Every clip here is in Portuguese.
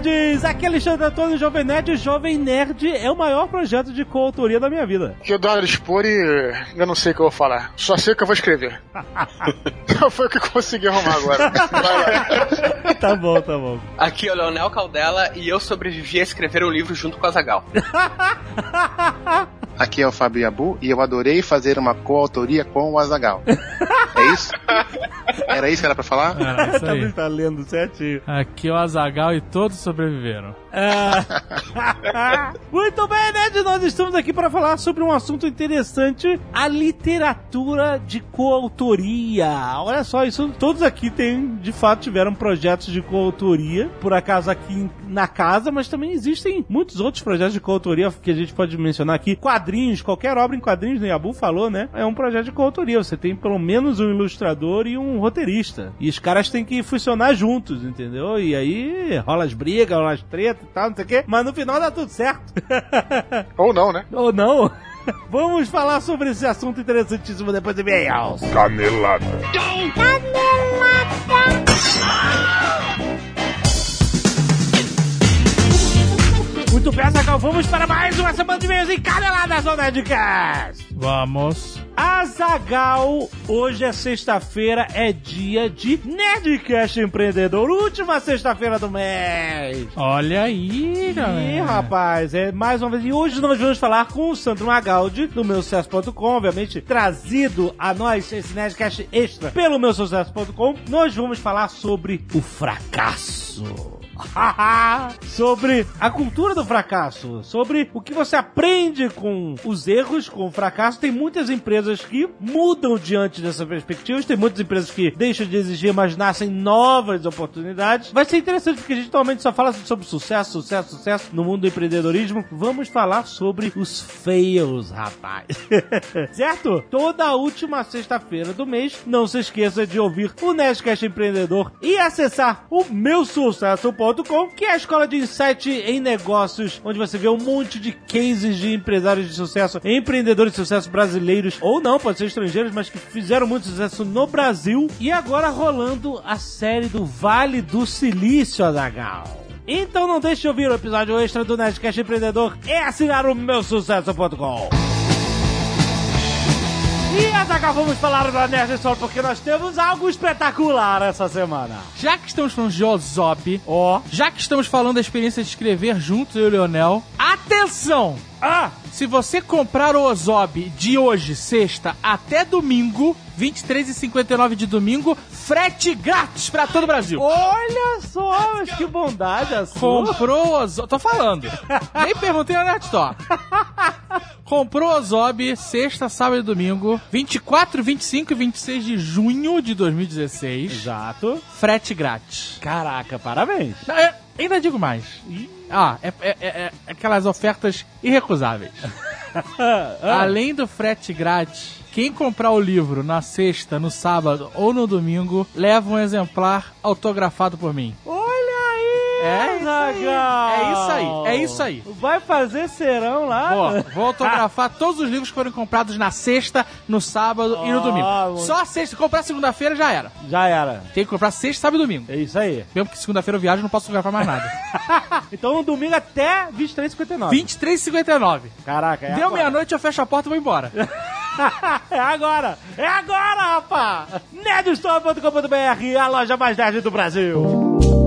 Nerds! Aqui é Alexandre Antônio, Jovem Nerd. Jovem Nerd é o maior projeto de coautoria da minha vida. Que eu dou uma expor e eu não sei o que eu vou falar. Só sei o que eu vou escrever. Foi o que eu consegui arrumar agora. tá bom, tá bom. Aqui é o Leonel Caldela e eu sobrevivi a escrever um livro junto com a Zagal. Aqui é o Fábio Yabu e eu adorei fazer uma coautoria com o Azagal. É isso? Era isso que era pra falar? Era isso aí. tá lendo certinho. Aqui é o Azagal e todos sobreviveram. Ah. Muito bem, Nerd, nós estamos aqui para falar sobre um assunto interessante, a literatura de coautoria. Olha só, isso todos aqui têm, de fato, tiveram projetos de coautoria, por acaso aqui na casa, mas também existem muitos outros projetos de coautoria que a gente pode mencionar aqui. Quadrinhos, qualquer obra em quadrinhos, né? Abu falou, né? É um projeto de coautoria. Você tem pelo menos um ilustrador e um roteirista. E os caras têm que funcionar juntos, entendeu? E aí rola as brigas, rola as tretas e tal, não sei o quê. Mas no final dá tudo certo. Ou não, né? Ou não? Vamos falar sobre esse assunto interessantíssimo depois de e-mails. Canelada. Muito bem, Azaghal, vamos para mais uma semana de e-mails em Caneladas do Nerdcast. Vamos. Azagal, hoje é sexta-feira, é dia de Nerdcast Empreendedor, última sexta-feira do mês. Olha aí, Ih, galera. rapaz, é mais uma vez. E hoje nós vamos falar com o Sandro Magaldi, do meu sucesso.com, obviamente, trazido a nós esse Nerdcast extra pelo meu sucesso.com. Nós vamos falar sobre o fracasso. sobre a cultura do fracasso, sobre o que você aprende com os erros, com o fracasso. Tem muitas empresas que mudam diante dessas perspectivas, tem muitas empresas que deixam de exigir, mas nascem novas oportunidades. Vai ser interessante porque a gente normalmente só fala sobre sucesso, sucesso, sucesso no mundo do empreendedorismo. Vamos falar sobre os fails, rapaz. certo? Toda última sexta-feira do mês, não se esqueça de ouvir o Nerdcast Empreendedor e acessar o meu que é a escola de insight em negócios, onde você vê um monte de cases de empresários de sucesso, empreendedores de sucesso brasileiros, ou não, pode ser estrangeiros, mas que fizeram muito sucesso no Brasil. E agora rolando a série do Vale do Silício, Adagal. Então não deixe de ouvir o episódio extra do Nerdcast Empreendedor e assinar o meu sucesso.com. E Azaghal, vamos falar da Nerd Store porque nós temos algo espetacular essa semana. Já que estamos falando de Ozob, ó, já que estamos falando da experiência de escrever juntos, eu e o Leonel, atenção! Ah! Se você comprar o Ozob de hoje, sexta, até domingo, 23,59 de domingo, frete grátis pra todo o Brasil. Olha só, que bondade a sua. Comprou o Ozob. Tô falando. Nem perguntei na Nerd Store. Comprou o Ozob sexta, sábado e domingo, 24, 25 e 26 de junho de 2016. Exato. Frete grátis. Caraca, parabéns. Eu ainda digo mais. Ah, é, é- é- é aquelas ofertas irrecusáveis. Além do frete grátis, quem comprar o livro na sexta, no sábado ou no domingo, leva um exemplar autografado por mim. Aí, É isso aí. Azaghal. É isso aí. É isso aí. Vai fazer serão lá? Vou, vou autografar todos os livros que foram comprados na sexta, no sábado e no domingo. Ah, muito- Só a sexta. Comprar segunda-feira já era. Já era. Tem que comprar sexta, sábado e domingo. É isso aí. Mesmo que segunda-feira eu viajo, não posso autografar mais nada. então no domingo até 23h59. 23,59. Caraca, é Deu agora. meia-noite, eu fecho a porta e vou embora. é agora! É agora, rapaz! Nerdstore.com.br, a loja mais nerd do Brasil.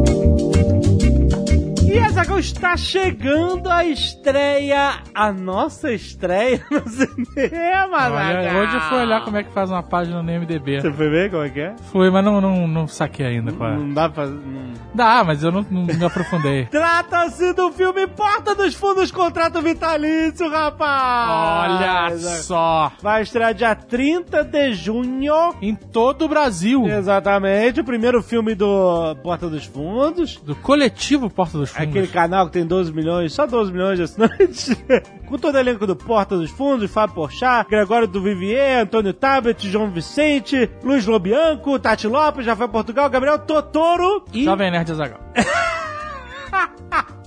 E Azaghal está chegando a estreia, a nossa estreia no cinema, Azaghal. hoje eu fui olhar como é que faz uma página no MDB. Você foi ver como é que é? Fui, mas não, não, não saquei ainda qual é. Não dá pra... não- Dá, mas eu não, não me aprofundei. Trata-se do filme Porta dos Fundos Contrato Vitalício, rapaz! Olha só! Vai estrear dia 30 de junho. Em todo o Brasil. Exatamente, o primeiro filme do Porta dos Fundos. Do coletivo Porta dos Fundos. Aquele canal que tem 12 milhões, só 12 milhões de assinantes. Com todo o elenco do Porta dos Fundos, Fábio Porchat, Gregório do Vivier, Antônio Tabet, João Vicente, Luiz Lobianco, Tati Lopes, Rafael Portugal, Gabriel Totoro e... Jovem Nerd Azagal.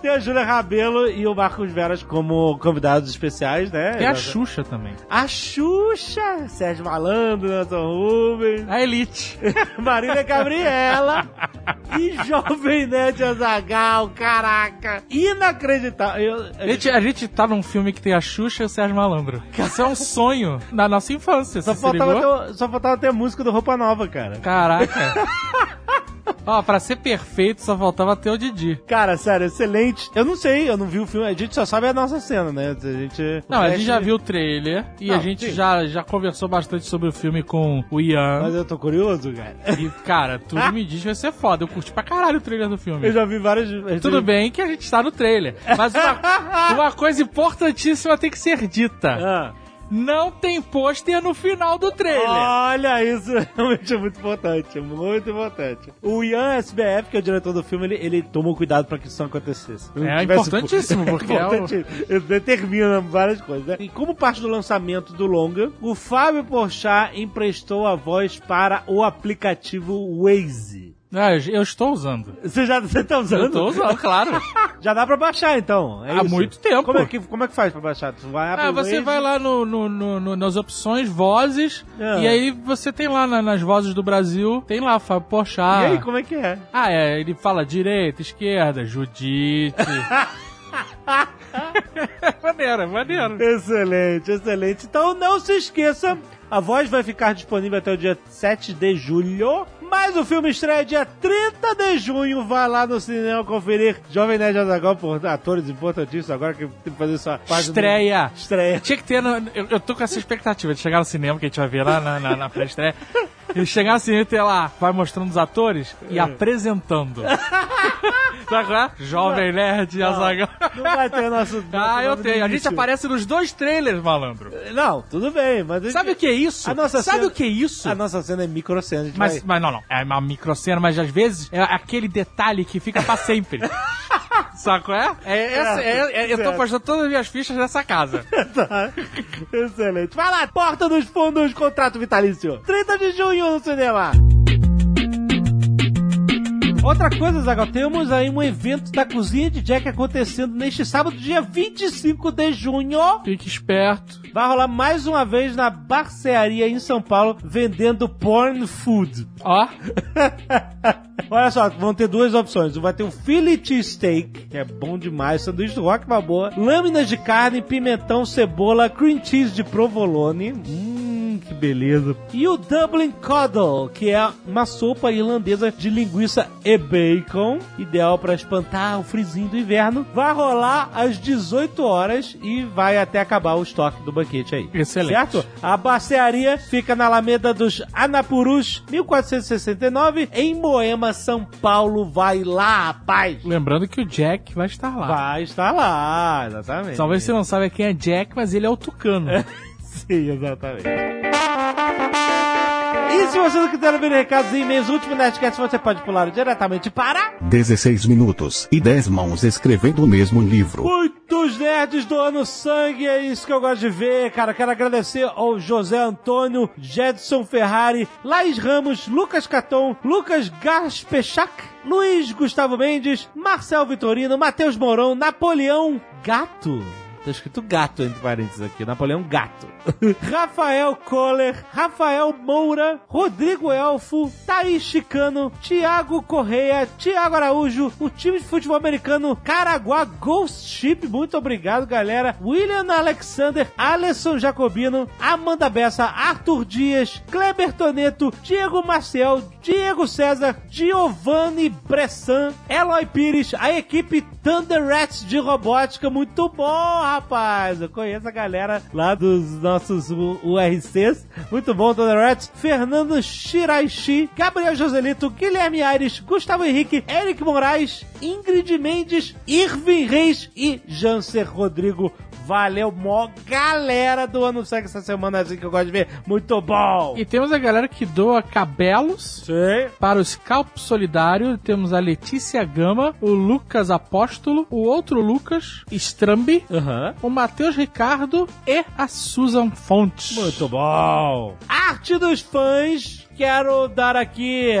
Tem a Júlia Rabelo e o Marcos Veras como convidados especiais, né? Tem a Xuxa também. A Xuxa, Sérgio Malandro, Nelson Rubens, A Elite. Marília Gabriela e Jovem Nerd Azagal, caraca. Inacreditável. Eu- A gente, a gente tá num filme que tem a Xuxa e o Sérgio Malandro. Isso é um sonho da nossa infância, só, faltava ligou? ter, só faltava ter a música do Roupa Nova, cara. Caraca. Ó, pra ser perfeito, só faltava ter o Didi. Cara, sério, excelente. Eu não sei, eu não vi o filme. A gente só sabe a nossa cena, né? A gente. Não, a gente já viu o trailer e Não, a gente sim. já, já conversou bastante sobre o filme com o Ian. Mas eu tô curioso, cara. E, cara, tudo me diz que vai ser foda. Eu curti pra caralho o trailer do filme. Eu já vi várias. Tudo bem que a gente está no trailer. Mas uma, uma coisa importantíssima tem que ser dita. Ah. Não tem pôster no final do trailer. Olha, isso realmente é muito importante, muito importante. O Ian SBF, que é o diretor do filme, ele, ele tomou cuidado pra que isso não acontecesse. Se não É importantíssimo, porque é o- Importantíssimo. Ele determina várias coisas, né? E como parte do lançamento do longa, o Fábio Porchat emprestou a voz para o aplicativo Waze. Ah, eu, estou usando. Você já você tá usando? Eu tô usando, claro. Já dá pra baixar, então. é Há isso. muito tempo. Como é, que, como é que faz pra baixar? Tu vai Ah, o você Waze? vai lá no, no- no- no- nas opções, vozes, Ah. e aí você tem lá na- nas vozes do Brasil, tem lá Fábio Porchat. E aí, como é que é? Ah, é, ele fala direita, esquerda, Judite. maneiro, maneiro. Excelente, excelente. Então não se esqueça, a voz vai ficar disponível até o dia 7 de julho. Mas o filme estreia dia 30 de junho. Vai lá no cinema conferir Jovem Nerd Azaghal por atores importantíssimos. Agora que tem que fazer essa parte. do- Estreia. Estreia. Tinha que ter. no- eu, eu tô com essa expectativa de chegar no cinema, que a gente vai ver lá na, na, na pré-estreia. E chegar no cinema e ter lá, vai mostrando os atores e apresentando. Sabe qual é? Jovem Nerd e Azaghal. Não vai ter nosso. Ah, eu tenho. A gente aparece nos dois trailers, malandro. Não, tudo bem, mas. Sabe o que é isso? Sabe cena- o que é isso? A nossa cena é microcena. Mas, vai- mas não, não. É uma microcena, mas às vezes é aquele detalhe que fica pra sempre. Qual é? É, essa- é- é- eu tô postando todas as minhas fichas nessa casa. Tá. Excelente. Vai lá, Porta dos Fundos, contrato vitalício. 30 de junho no cinema. Outra coisa, Zagal, temos aí um evento da Cozinha de Jack acontecendo neste sábado, dia 25 de junho. Fique esperto. Vai rolar mais uma vez na Barcearia em São Paulo, vendendo porn food. Ó, Olha só, vão ter duas opções. Vai ter o Philly Cheesesteak, que é bom demais, sanduíche do rock boa, lâminas de carne, pimentão, cebola, cream cheese de provolone. Hum, que beleza. E o Dublin Coddle, que é uma sopa irlandesa de linguiça e bacon, ideal para espantar o frizinho do inverno. Vai rolar às 18 horas e vai até acabar o estoque do banquete aí. Excelente. Certo? A bacearia fica na Alameda dos Anapurus, 1469, em Moema, São Paulo. Vai lá, rapaz! lembrando que o Jack vai estar lá. Vai estar lá, exatamente. Talvez você não saiba quem é Jack, mas ele é o Tucano. Sim, exatamente. E se você não quiser ouvir recados e e-mails, o último Nerdcast, você pode pular diretamente para... 16 minutos e 10 mãos escrevendo o mesmo livro. Muitos nerds doando sangue, é isso que eu gosto de ver, cara. Quero agradecer ao José Antônio, Jedson Ferrari, Laís Ramos, Lucas Caton, Lucas Gaspechak, Luiz Gustavo Mendes, Marcel Vitorino, Matheus Mourão, Napoleão Gato. Tá escrito gato entre parênteses aqui, Napoleão Gato. Rafael Kohler, Rafael Moura, Rodrigo Elfo, Thaís Chicano, Thiago Correia, Thiago Araújo, o time de futebol americano Caraguá Ghost Ship, muito obrigado galera, William Alexander, Alisson Jacobino, Amanda Bessa, Arthur Dias, Kleber Toneto, Diego Maciel, Diego César, Giovanni Bressan, Eloy Pires, a equipe Thunder Rats de robótica, muito bom, rapaz. Eu conheço a galera lá dos nossos URCs. Muito bom, Thunder Rats. Fernando Shiraishi, Gabriel Joselito, Guilherme Aires, Gustavo Henrique, Eric Moraes, Ingrid Mendes, Irving Reis e Janser Rodrigo. Valeu, mó galera do ano segue essa semana assim que eu gosto de ver. Muito bom! E temos a galera que doa cabelos Sim. para o Scalp Solidário. Temos a Letícia Gama, o Lucas Apóstolo, o outro Lucas Strambi, O Matheus Ricardo e a Susan Fontes. Muito bom! Arte dos fãs quero dar aqui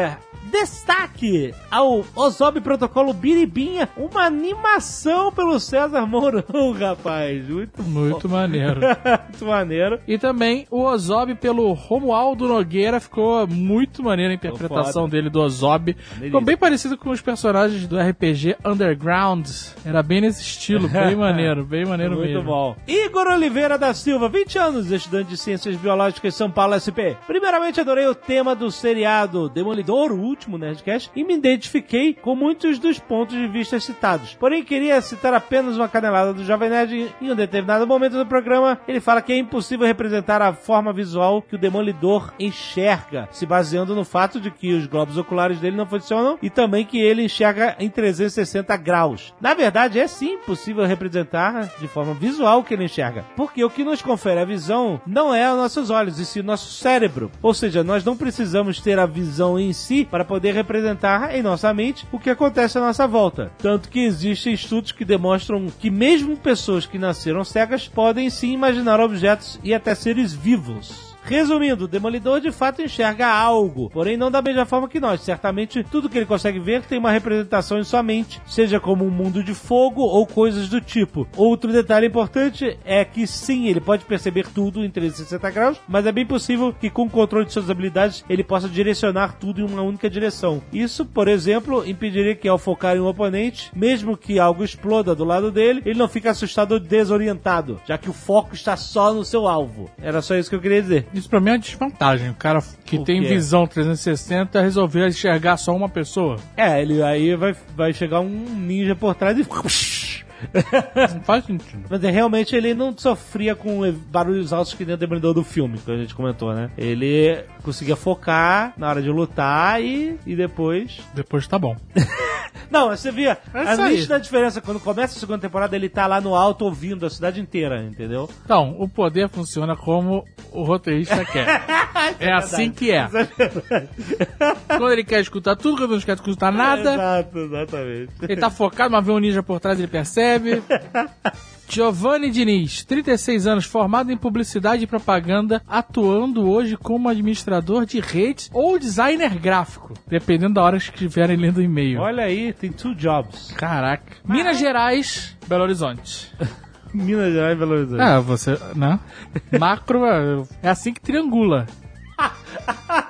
destaque ao Ozob Protocolo Biribinha, uma animação pelo César Mourão, rapaz. Muito, Muito maneiro. muito maneiro. E também o Ozob pelo Romualdo Nogueira ficou muito maneiro a interpretação dele do Ozob. Ficou bem parecido com os personagens do RPG Underground. Era bem nesse estilo, bem maneiro, bem maneiro Muito mesmo. bom. Igor Oliveira da Silva, 20 anos, estudante de Ciências Biológicas São Paulo SP. Primeiramente, adorei o tema do seriado Demolidor, último Nerdcast, e me identifiquei com muitos dos pontos de vista citados. Porém, queria citar apenas uma canelada do Jovem Nerd. Em um determinado momento do programa, ele fala que é impossível representar a forma visual que o Demolidor enxerga, se baseando no fato de que os globos oculares dele não funcionam e também que ele enxerga em 360 graus. Na verdade, é sim possível representar de forma visual o que ele enxerga, porque o que nos confere a visão não é os nossos olhos, e sim o nosso cérebro. Ou seja, nós não precisamos ter a visão em si para poder representar em nossa mente o que acontece à nossa volta. Tanto que existem estudos que demonstram que mesmo pessoas que nasceram cegas podem sim imaginar objetos e até seres vivos. Resumindo, o Demolidor de fato enxerga algo, porém não da mesma forma que nós. Certamente, tudo que ele consegue ver tem uma representação em sua mente, seja como um mundo de fogo ou coisas do tipo. Outro detalhe importante é que sim, ele pode perceber tudo em 360 graus, mas é bem possível que com o controle de suas habilidades ele possa direcionar tudo em uma única direção. Isso, por exemplo, impediria que ao focar em um oponente, mesmo que algo exploda do lado dele, ele não fique assustado ou desorientado, já que o foco está só no seu alvo. Era só isso que eu queria dizer. Isso pra mim é uma desvantagem. O cara que Por tem quê? visão 360 resolveu enxergar só uma pessoa. É, ele aí vai, vai chegar um ninja por trás e. Não faz sentido. Mas é, realmente ele não sofria com barulhos altos que nem o Demolidor do filme, que a gente comentou, né? Ele conseguia focar na hora de lutar e, e depois. Depois tá bom. Não, você via É a nítida diferença quando começa a segunda temporada, ele tá lá no alto ouvindo a cidade inteira, entendeu? Então, o poder funciona como o roteirista quer. É assim que é. É. Quando ele quer escutar tudo, quando ele não quer escutar nada, Exato, exatamente. ele tá focado, mas vê um ninja por trás, ele percebe. Giovanni Diniz, 36 anos, formado em publicidade e propaganda, atuando hoje como administrador de redes ou designer gráfico, dependendo da hora que estiverem lendo o e-mail. Olha aí, tem two jobs. Caraca. Minas Gerais, Belo Horizonte. Minas Gerais Belo Horizonte. É, você, né? Macro é assim que triangula.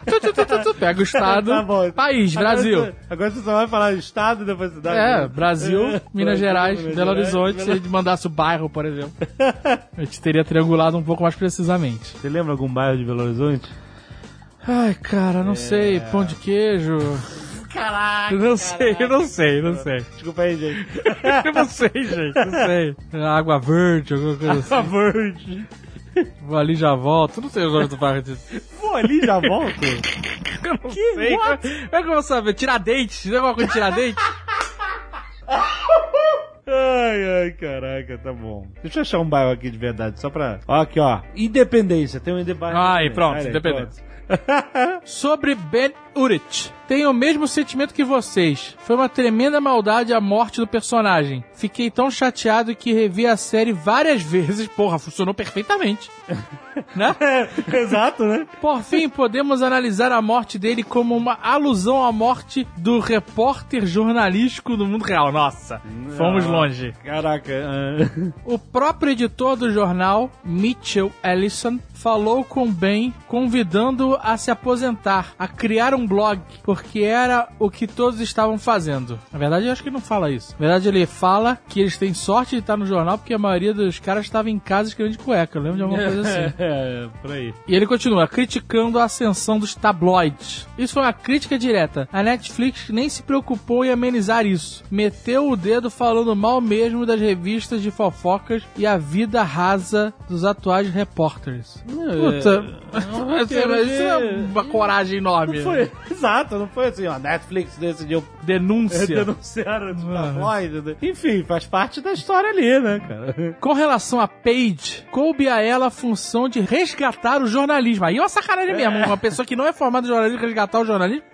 Tu, tu, tu, tu, tu, Pega o estado, Tá bom. país, Agora Brasil. você- Agora você só vai falar estado e depois cidade. É, Brasil, É, Minas Gerais, Minas Belo Horizonte. Se Belo- ele mandasse o bairro, por exemplo, a gente teria triangulado um pouco mais precisamente. Você lembra algum bairro de Belo Horizonte? Ai, cara, não sei. Pão de queijo. Caraca! Não sei, eu não sei, não sei. Desculpa aí, gente. Eu não sei, gente, não sei. Água verde, alguma coisa A assim. Verde. Vou ali já volto. Não sei os nomes do bairro disso. Vou ali já volto. Eu não Que sei. what? Como é que eu vou saber? Tiradentes? Tem alguma coisa de Tiradentes? Ai, ai, caraca, tá bom. Deixa eu achar um bairro aqui de verdade, só pra. Ó, aqui, ó. Independência, tem um bairro. Independência. pronto, Independência. Sobre Ben Urich. Tenho o mesmo sentimento que vocês. Foi uma tremenda maldade a morte do personagem. Fiquei tão chateado que revi a série várias vezes. Porra, funcionou perfeitamente. né? Exato, né? Por fim, podemos analisar a morte dele como uma alusão à morte do repórter jornalístico do mundo real. Nossa, fomos longe. Caraca. ah. O próprio editor do jornal, Mitchell Ellison, falou com Ben, convidando-o a se aposentar, a criar um blog, porque era o que todos estavam fazendo. Na verdade, eu acho que ele não fala isso. Na verdade, ele fala que eles têm sorte de estar no jornal, porque a maioria dos caras estava em casa escrevendo de cueca. Eu lembro de alguma coisa assim. É, por aí. E ele continua criticando a ascensão dos tabloides. Isso foi uma crítica direta. A Netflix nem se preocupou em amenizar isso. Meteu o dedo falando mal mesmo das revistas de fofocas e a vida rasa dos atuais repórteres. Puta, isso é uma coragem enorme. Não foi, exato, não foi assim, ó, Netflix decidiu Denúncia. denunciar o tabloide. né? Enfim, faz parte da história ali, né, cara? Com relação a Paige, coube a ela a função de resgatar o jornalismo. Aí é uma sacanagem mesmo. Uma pessoa que não é formada em jornalismo resgatar o jornalismo.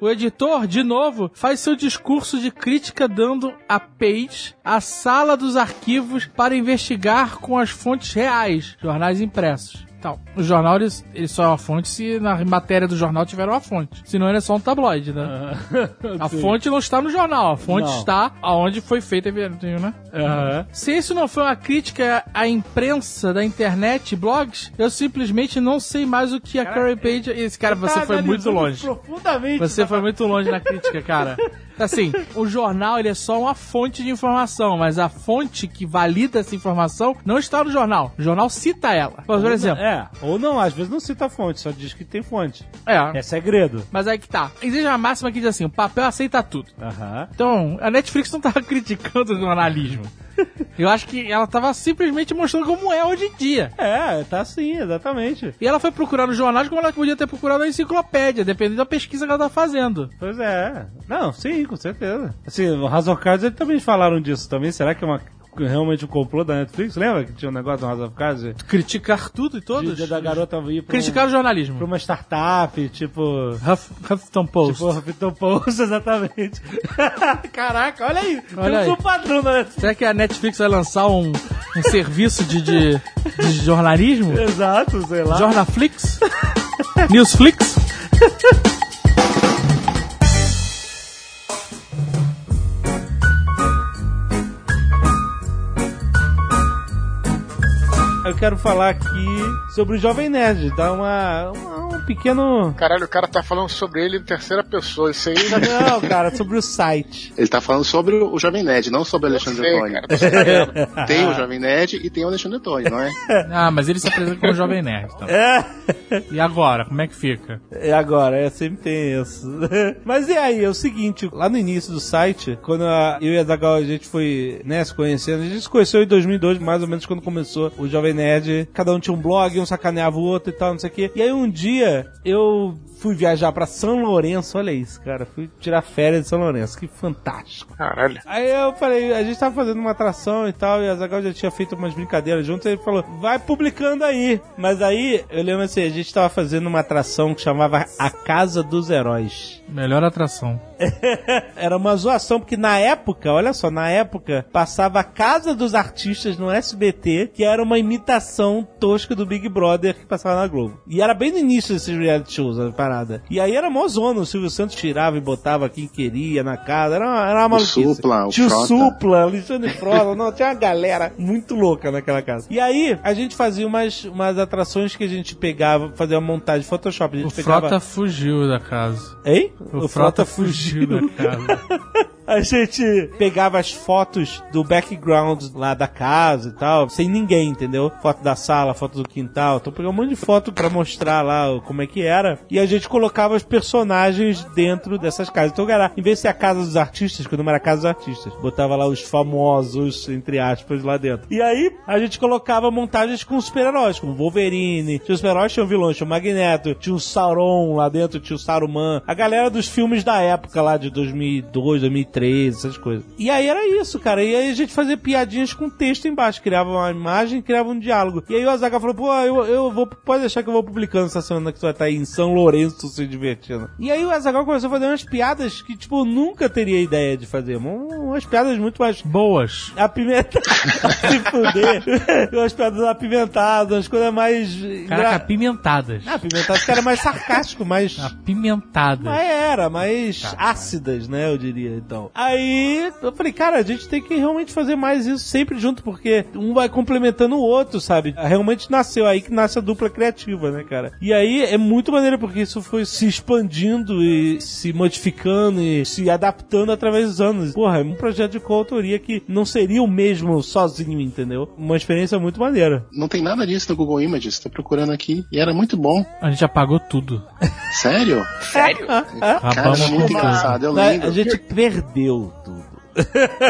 O editor, de novo, faz seu discurso de crítica dando a Page a sala dos arquivos para investigar com as fontes reais, jornais impressos. Então, o jornal, ele, ele só é uma fonte se na matéria do jornal tiver uma fonte. Senão ele é só um tabloide, né? A Sim. fonte não está no jornal, a fonte Não. está aonde foi evento, né? Aham. Se isso não foi uma crítica à imprensa da internet, blogs, eu simplesmente não sei mais o que a Carrie Page... Esse cara, você Tá foi muito longe. Profundamente. Você foi muito longe na crítica, cara. Assim, o jornal ele é só uma fonte de informação, mas a fonte que valida essa informação não está no jornal. O jornal cita ela. Por exemplo, É, ou não, às vezes não cita a fonte, só diz que tem fonte. é. É segredo. Mas aí que tá. Existe uma máxima que diz assim: o papel aceita tudo. Aham. Então, a Netflix não tava criticando o jornalismo. Eu acho que ela tava simplesmente mostrando como é hoje em dia. É, tá sim, exatamente. E ela foi procurar nos jornais como ela podia ter procurado na enciclopédia, dependendo da pesquisa que ela tá fazendo. Pois é. Não, sim, com certeza. Assim, o of Cards eles também falaram disso também. Será que é uma realmente um complô da Netflix? Lembra que tinha um negócio no House of Cards? de- Criticar tudo e De, todos? de da garota ir pra, Criticar o um, jornalismo. pra uma startup, tipo. Huff, Huffington Post. Tipo, Huffington Post, exatamente. Caraca, olha aí. Olha aí. um padrão da Netflix. Será que a Netflix vai lançar um, um serviço de, de, de jornalismo? Exato, sei lá. Jornaflix? Newsflix? Eu quero falar aqui sobre o Jovem Nerd, dar uma, uma- um pequeno. Caralho, o cara tá falando sobre ele em terceira pessoa. Isso aí Não, cara, sobre o site. Ele tá falando sobre o Jovem Nerd, não sobre o Alexandre sei, Antônio. cara. Sabendo. Tem o Jovem Nerd e tem o Alexandre Antônio, não é? Ah, mas ele se apresenta como Jovem Nerd. Então. É. E agora, como é que fica? E agora, é, sempre tem isso. Mas e aí, é o seguinte, lá no início do site, quando a- eu e a Zagal a gente foi, né, se conhecendo, a gente se conheceu em 2002, mais ou menos quando começou o Jovem Nerd. Cada um tinha um blog, um sacaneava o outro e tal, não sei o quê. E aí um dia, eu fui viajar pra São Lourenço, olha isso, cara, fui tirar férias de São Lourenço, que fantástico. Caralho. Aí eu falei, a gente tava fazendo uma atração e tal, e a Zagal já tinha feito umas brincadeiras juntos, aí ele falou, vai publicando aí. Mas aí, eu lembro assim, a gente tava fazendo uma atração que chamava A Casa dos Heróis. Melhor atração. Era uma zoação, porque na época, olha só, na época, passava a Casa dos Artistas no SBT, que era uma imitação tosca do Big Brother que passava na Globo. E era bem no início desses reality shows, a parada. E aí era mó zona, o Silvio Santos tirava e botava quem queria na casa, era uma, era uma maluquice. Supla, o Tinha o Frota. Supla, Alexandre Frota, não, tinha uma galera muito louca naquela casa. E aí, a gente fazia umas, umas atrações que a gente pegava, fazia uma montagem de Photoshop. A gente O pegava... Frota fugiu da casa. Hein? O, Frota, fugiu da casa. A gente pegava as fotos do background lá da casa e tal, sem ninguém, entendeu? Foto da sala, foto do quintal. Então pegava um monte de foto pra mostrar lá como é que era. E a gente colocava os personagens dentro dessas casas. Então era, em vez de ser a casa dos artistas, quando não era a casa dos artistas, botava lá os famosos, entre aspas, lá dentro. E aí a gente colocava montagens com super-heróis, com Wolverine. Tinha super-heróis, tinha o vilão, tinha o Magneto, tinha o Sauron lá dentro, tinha o Saruman. A galera dos filmes da época lá de 2002, 2013, essas coisas. E aí era isso, cara. E aí a gente fazia piadinhas com texto embaixo, criava uma imagem, criava um diálogo. E aí o Azaghal falou, pô, eu, eu vou, pode deixar que eu vou publicando essa semana que tu vai estar aí em São Lourenço se divertindo. E aí o Azaghal começou a fazer umas piadas que, tipo, nunca teria ideia de fazer. Um- Umas piadas muito mais Boas. apimentadas, se fuder. umas piadas apimentadas, umas coisas mais... Caraca, apimentadas. Ah, apimentadas, cara, mais sarcástico, mais... Apimentadas. Mas era, mais ácidas, né, eu diria, então. Aí, eu falei, cara, a gente tem que realmente fazer mais isso sempre junto, porque um vai complementando o outro, sabe? Realmente nasceu aí que nasce a dupla criativa, né, cara? E aí é muito maneiro, porque isso foi se expandindo e se modificando e se adaptando através dos anos. Porra, é um projeto de coautoria que não seria o mesmo sozinho, entendeu? Uma experiência muito maneira. Não tem nada disso no Google Images, tô procurando aqui. E era muito bom. A gente apagou tudo. Sério? Sério? Cara, Acabamos é muito engraçado, eu A, lembro. a gente perdeu tudo.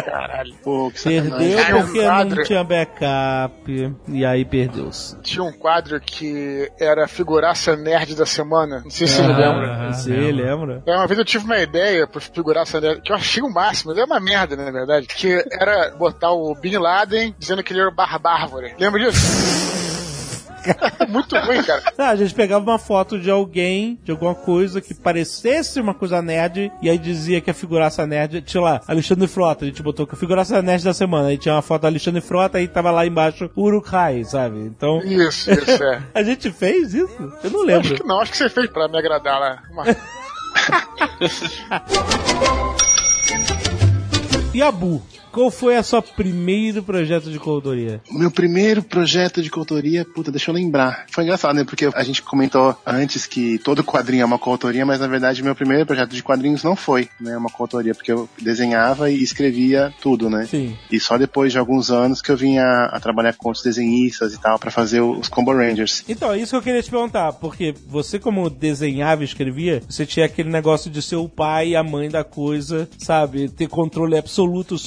Caralho. Pô, que sacanagem. Perdeu Cara, porque um não quadro. tinha backup. E aí perdeu-se. Tinha um quadro que era a figuraça nerd da semana. Não sei se você Ah. lembra. Você lembro. lembra? É, Uma vez eu tive uma ideia pra figuraça nerd, que eu achei o máximo, mas é uma merda, né, na verdade, que era botar o Bin Laden dizendo que ele era Bárbara. Lembra disso? Muito ruim, cara. Ah, a gente pegava uma foto de alguém, de alguma coisa que parecesse uma coisa nerd, e aí dizia que a figuraça nerd, tinha lá, Alexandre Frota, a gente botou que a figuraça nerd da semana, aí tinha uma foto do Alexandre Frota, aí tava lá embaixo Urukai, sabe? Então, Isso, isso, é. a gente fez isso? Eu não Acho lembro. que não, acho que você fez pra me agradar lá. Uma- E a Bu? Qual foi a sua primeiro projeto de coautoria? O meu primeiro projeto de coautoria, puta, deixa eu lembrar. Foi engraçado, né? Porque a gente comentou antes que todo quadrinho é uma coautoria, mas na verdade meu primeiro projeto de quadrinhos não foi, né? Uma coautoria, porque eu desenhava e escrevia tudo, né? Sim. E só depois de alguns anos que eu vinha a trabalhar com outros desenhistas e tal, pra fazer os Combo Rangers. Então, isso que eu queria te perguntar, porque você como desenhava e escrevia, você tinha aquele negócio de ser o pai e a mãe da coisa, sabe? Ter controle absoluto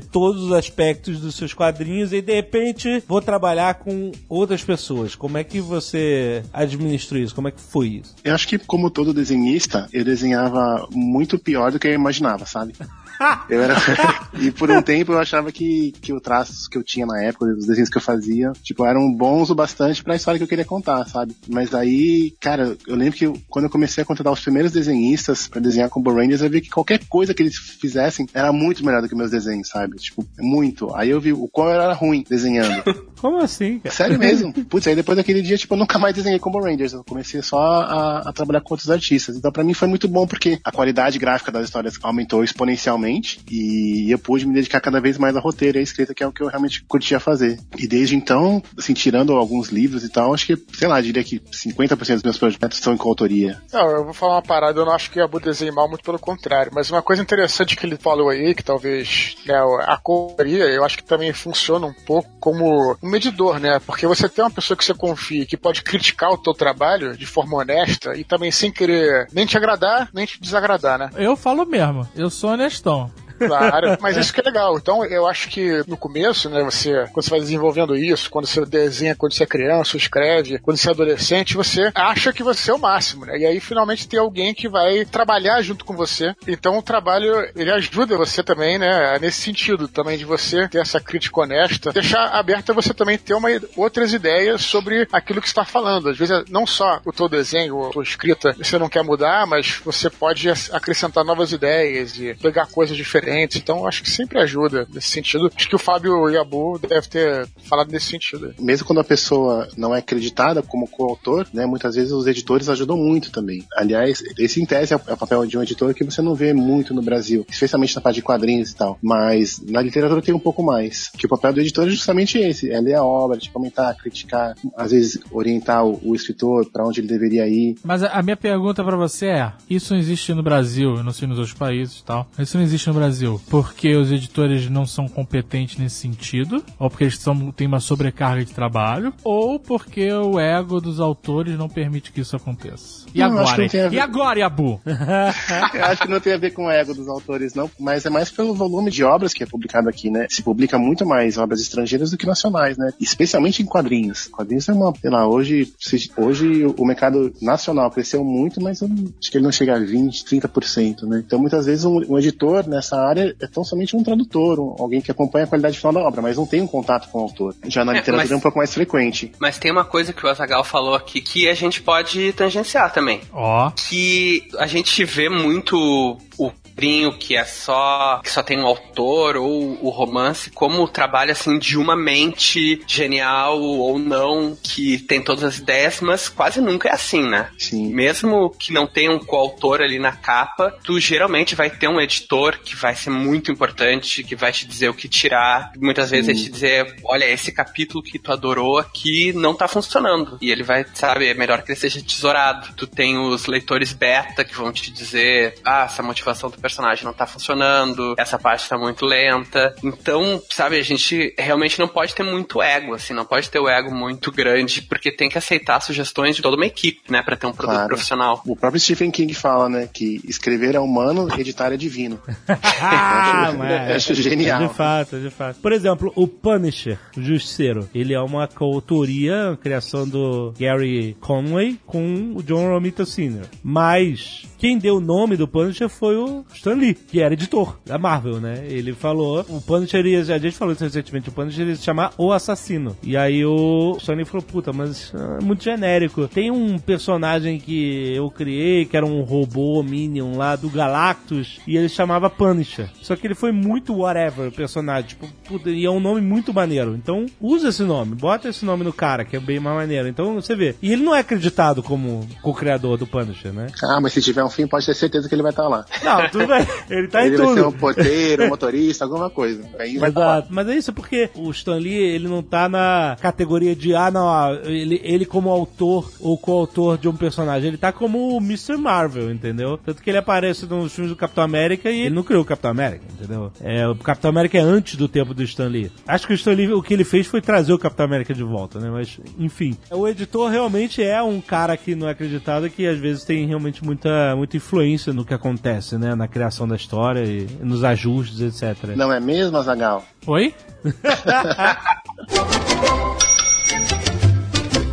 todos os aspectos dos seus quadrinhos e de repente vou trabalhar com outras pessoas. Como é que você administrou isso? Como é que foi isso? Eu acho que, como todo desenhista, eu desenhava muito pior do que eu imaginava, sabe? Eu era... e por um tempo eu achava que, que os traços que eu tinha na época, os desenhos que eu fazia, tipo, eram bons o bastante pra história que eu queria contar, sabe? Mas aí, cara, eu lembro que quando eu comecei a contratar os primeiros desenhistas pra desenhar com Rangers, eu vi que qualquer coisa que eles fizessem era muito melhor do que meus desenhos, sabe? Tipo, muito. Aí eu vi o qual eu era ruim desenhando. Como assim, cara? Sério mesmo. Putz, aí depois daquele dia, tipo, eu nunca mais desenhei Combo Rangers. Eu comecei só a, a trabalhar com outros artistas. Então, pra mim foi muito bom porque a qualidade gráfica das histórias aumentou exponencialmente e eu pude me dedicar cada vez mais a roteiro e a escrita, que é o que eu realmente curtia fazer. E desde então, assim, tirando alguns livros e tal, acho que, sei lá, diria que 50% dos meus projetos são em coautoria. Não, eu vou falar uma parada, eu não acho que a Bu desenhe mal, muito pelo contrário. Mas uma coisa interessante que ele falou aí, que talvez né, a correria, eu acho que também funciona um pouco como um medidor, né? Porque você tem uma pessoa que você confia, que pode criticar o teu trabalho de forma honesta e também sem querer nem te agradar, nem te desagradar, né? Eu falo mesmo, eu sou honestão. Claro, mas isso que é legal. Então, eu acho que no começo, né, você, quando você vai desenvolvendo isso, quando você desenha, quando você é criança, escreve, quando você é adolescente, você acha que você é o máximo, né? E aí, finalmente, tem alguém que vai trabalhar junto com você. Então, o trabalho, ele ajuda você também, né, nesse sentido, também de você ter essa crítica honesta, deixar aberta você também ter uma, outras ideias sobre aquilo que está falando. Às vezes, não só o teu desenho, a tua escrita, você não quer mudar, mas você pode acrescentar novas ideias e pegar coisas diferentes. Então, acho que sempre ajuda nesse sentido. Acho que o Fábio Yabu deve ter falado nesse sentido. Mesmo quando a pessoa não é acreditada como coautor, né, muitas vezes os editores ajudam muito também. Aliás, esse em tese é o é o papel de um editor que você não vê muito no Brasil, especialmente na parte de quadrinhos e tal. Mas na literatura tem um pouco mais. Que o papel do editor é justamente esse: é ler a obra, de comentar, criticar, às vezes orientar o, o escritor para onde ele deveria ir. Mas a, a minha pergunta pra você é: isso não existe no Brasil, eu não sei nos outros países e tal. Isso não existe no Brasil porque os editores não são competentes nesse sentido, ou porque eles são, têm uma sobrecarga de trabalho, ou porque o ego dos autores não permite que isso aconteça. E Não, agora? ver. E agora, Yabu? Eu acho que não tem a ver com o ego dos autores, não, mas é mais pelo volume de obras que é publicado aqui, né? Se publica muito mais obras estrangeiras do que nacionais, né? Especialmente em quadrinhos. Quadrinhos é uma, sei lá, hoje, hoje o mercado nacional cresceu muito, mas acho que ele não chega a 20, 30%, né? Então muitas vezes um, um editor nessa área é tão somente um tradutor, um- alguém que acompanha a qualidade final da obra, mas não tem um contato com o autor. Já na É, literatura mas- é um pouco mais frequente. Mas tem uma coisa que o Azagal falou aqui que a gente pode tangenciar também. Ó, Que a gente vê muito o quadrinho que é só que só tem um autor ou o romance como o trabalho assim de uma mente genial ou não que tem todas as ideias, mas quase nunca é assim, né? Sim. Mesmo que não tenha um coautor ali na capa, tu geralmente vai ter um editor que vai ser muito importante, que vai te dizer o que tirar. Muitas vezes vai te dizer, olha, esse capítulo que tu adorou aqui não tá funcionando. E ele vai, sabe, é melhor que ele seja tesourado. Tu tem os leitores beta que vão te dizer, ah, essa motivação do personagem não tá funcionando, essa parte tá muito lenta. Então, sabe, a gente realmente não pode ter muito ego, assim, não pode ter o ego muito grande, porque tem que aceitar sugestões de toda uma equipe, né, pra ter um produto Claro. profissional. O próprio Stephen King fala, né, que escrever é humano, editar é divino. Ah, Eu acho genial. De fato, de fato. Por exemplo, o Punisher, o Justiceiro, ele é uma coautoria, criação do Gary Conway com o John Romita Sr. Mas quem deu o nome do Punisher foi o Stan Lee, que era editor da Marvel, né? Ele falou, o Punisher ia, a gente falou isso recentemente, o Punisher ia se chamar O Assassino. E aí o Lee falou, puta, mas é muito genérico. Tem um personagem que eu criei, que era um robô Minion lá do Galactus, e ele chamava Punisher. Só que ele foi muito whatever, o personagem. Tipo, puta, e é um nome muito maneiro. Então, usa esse nome, bota esse nome no cara, que é bem mais maneiro. Então, você vê. E ele não é acreditado como co-criador do Punisher, né? Ah, mas se tiver um fim, pode ter certeza que ele vai estar lá. Não, tudo Ele tá ele em vai tudo. ser um porteiro, um motorista, alguma coisa. Vai. Exato. Mas é isso porque o Stan Lee, ele não tá na categoria de, ah, não, ah, ele, ele como autor ou coautor de um personagem. Ele tá como o Mr. Marvel, entendeu? Tanto que ele aparece nos filmes do Capitão América e ele não criou o Capitão América, entendeu? É, o Capitão América é antes do tempo do Stan Lee. Acho que o Stan Lee, o que ele fez foi trazer o Capitão América de volta, né? Mas, enfim. O editor realmente é um cara que não é acreditado que às vezes tem realmente muita, muita influência no que acontece, né? Na criação da história e nos ajustes, etc. Não é mesmo, Azagal? Oi?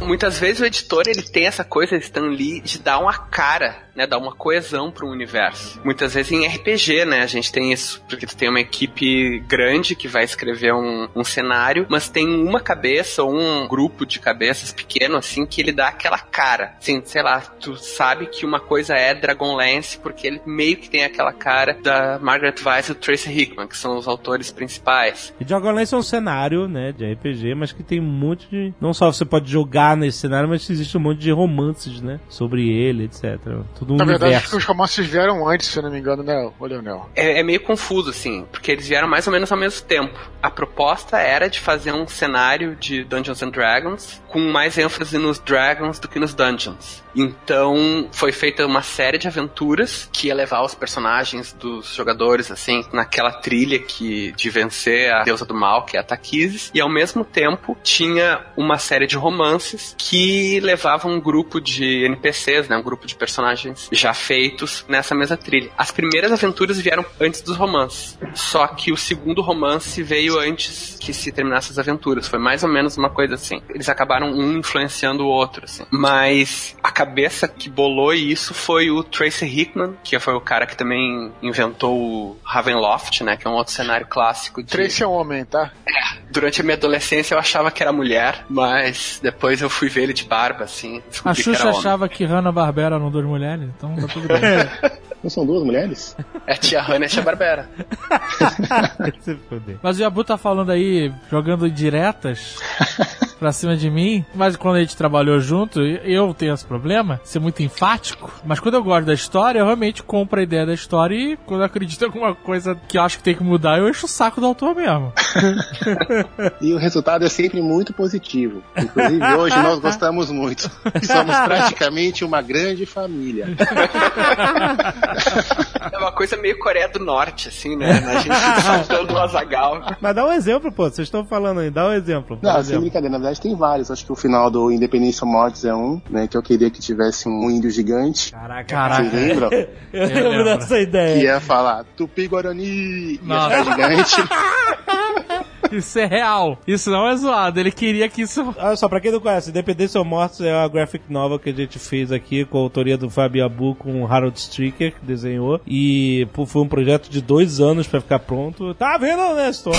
Muitas vezes o editor ele tem essa coisa Stan Lee de dar uma cara, né, dar uma coesão pro universo. Muitas vezes em RPG, né, a gente tem isso, porque tu tem uma equipe grande que vai escrever um, um cenário, mas tem uma cabeça ou um grupo de cabeças pequeno assim que ele dá aquela cara. Assim, sei lá, tu sabe que uma coisa é Dragonlance porque ele meio que tem aquela cara da Margaret Weiss e o Tracy Hickman, que são os autores principais. E Dragonlance é um cenário, né, de RPG, mas que tem monte de... Não só você pode jogar nesse cenário, mas existe um monte de romances, né, sobre ele, etc. Tudo um Na verdade, acho universo. que os romances vieram antes, se eu não me engano, né, ô Leonel? É, é meio confuso, assim, porque eles vieram mais ou menos ao mesmo tempo. A proposta era de fazer um cenário de Dungeons and Dragons com mais ênfase nos Dragons do que nos Dungeons. Então, foi feita uma série de aventuras que ia levar os personagens dos jogadores, assim, naquela trilha que de vencer a deusa do mal, que é a Taquises, e ao mesmo tempo tinha uma série de romances que levavam um grupo de NPCs, né, um grupo de personagens já feitos nessa mesma trilha. As primeiras aventuras vieram antes dos romances, só que o segundo romance veio antes que se terminassem as aventuras. Foi mais ou menos uma coisa assim. Eles acabaram um influenciando o outro, assim. Mas a cabeça que bolou isso foi o Tracy Hickman, que foi o cara que também inventou o Ravenloft, né, que é um outro cenário clássico de Tracy é um homem, tá? Durante a minha adolescência eu achava que era mulher, mas depois eu fui ver ele de barba, assim. A que Xuxa era homem. achava que Hanna-Barbera eram duas mulheres, então tá tudo bem. Não são duas mulheres? É tia Hannah e tia Barbera. Se fuder. Mas o Yabu tá falando aí, jogando diretas pra cima de mim. Mas quando a gente trabalhou junto, eu tenho esse problema, ser muito enfático. Mas quando eu gosto da história, eu realmente compro a ideia da história e quando eu acredito em alguma coisa que eu acho que tem que mudar, eu encho o saco do autor mesmo. E o resultado é sempre muito positivo. Inclusive, hoje nós gostamos muito. Somos praticamente uma grande família. É uma coisa meio Coreia do Norte, assim, né? A gente saltando o Azagal. Mas dá um exemplo, pô. Vocês estão falando aí. Dá um exemplo. Não, sem exemplo. brincadeira, na verdade tem vários. Acho que o final do Independência ou Mortes é um, né? Que eu queria que tivesse um índio gigante. Caraca, Caraca. Vocês lembram? Eu Eu lembro lembro. dessa Que ideia. ia falar Tupi Guarani ia Nossa. ficar gigante. Isso é real. Isso não é zoado. Ele queria que isso. Olha só, pra quem não conhece, Independência ou Mortos é uma graphic novel que a gente fez aqui com a autoria do Fábio Abu com o Harold Stricker, que desenhou. E pô, foi um projeto de dois anos pra ficar pronto. Tá vendo, né, Storm?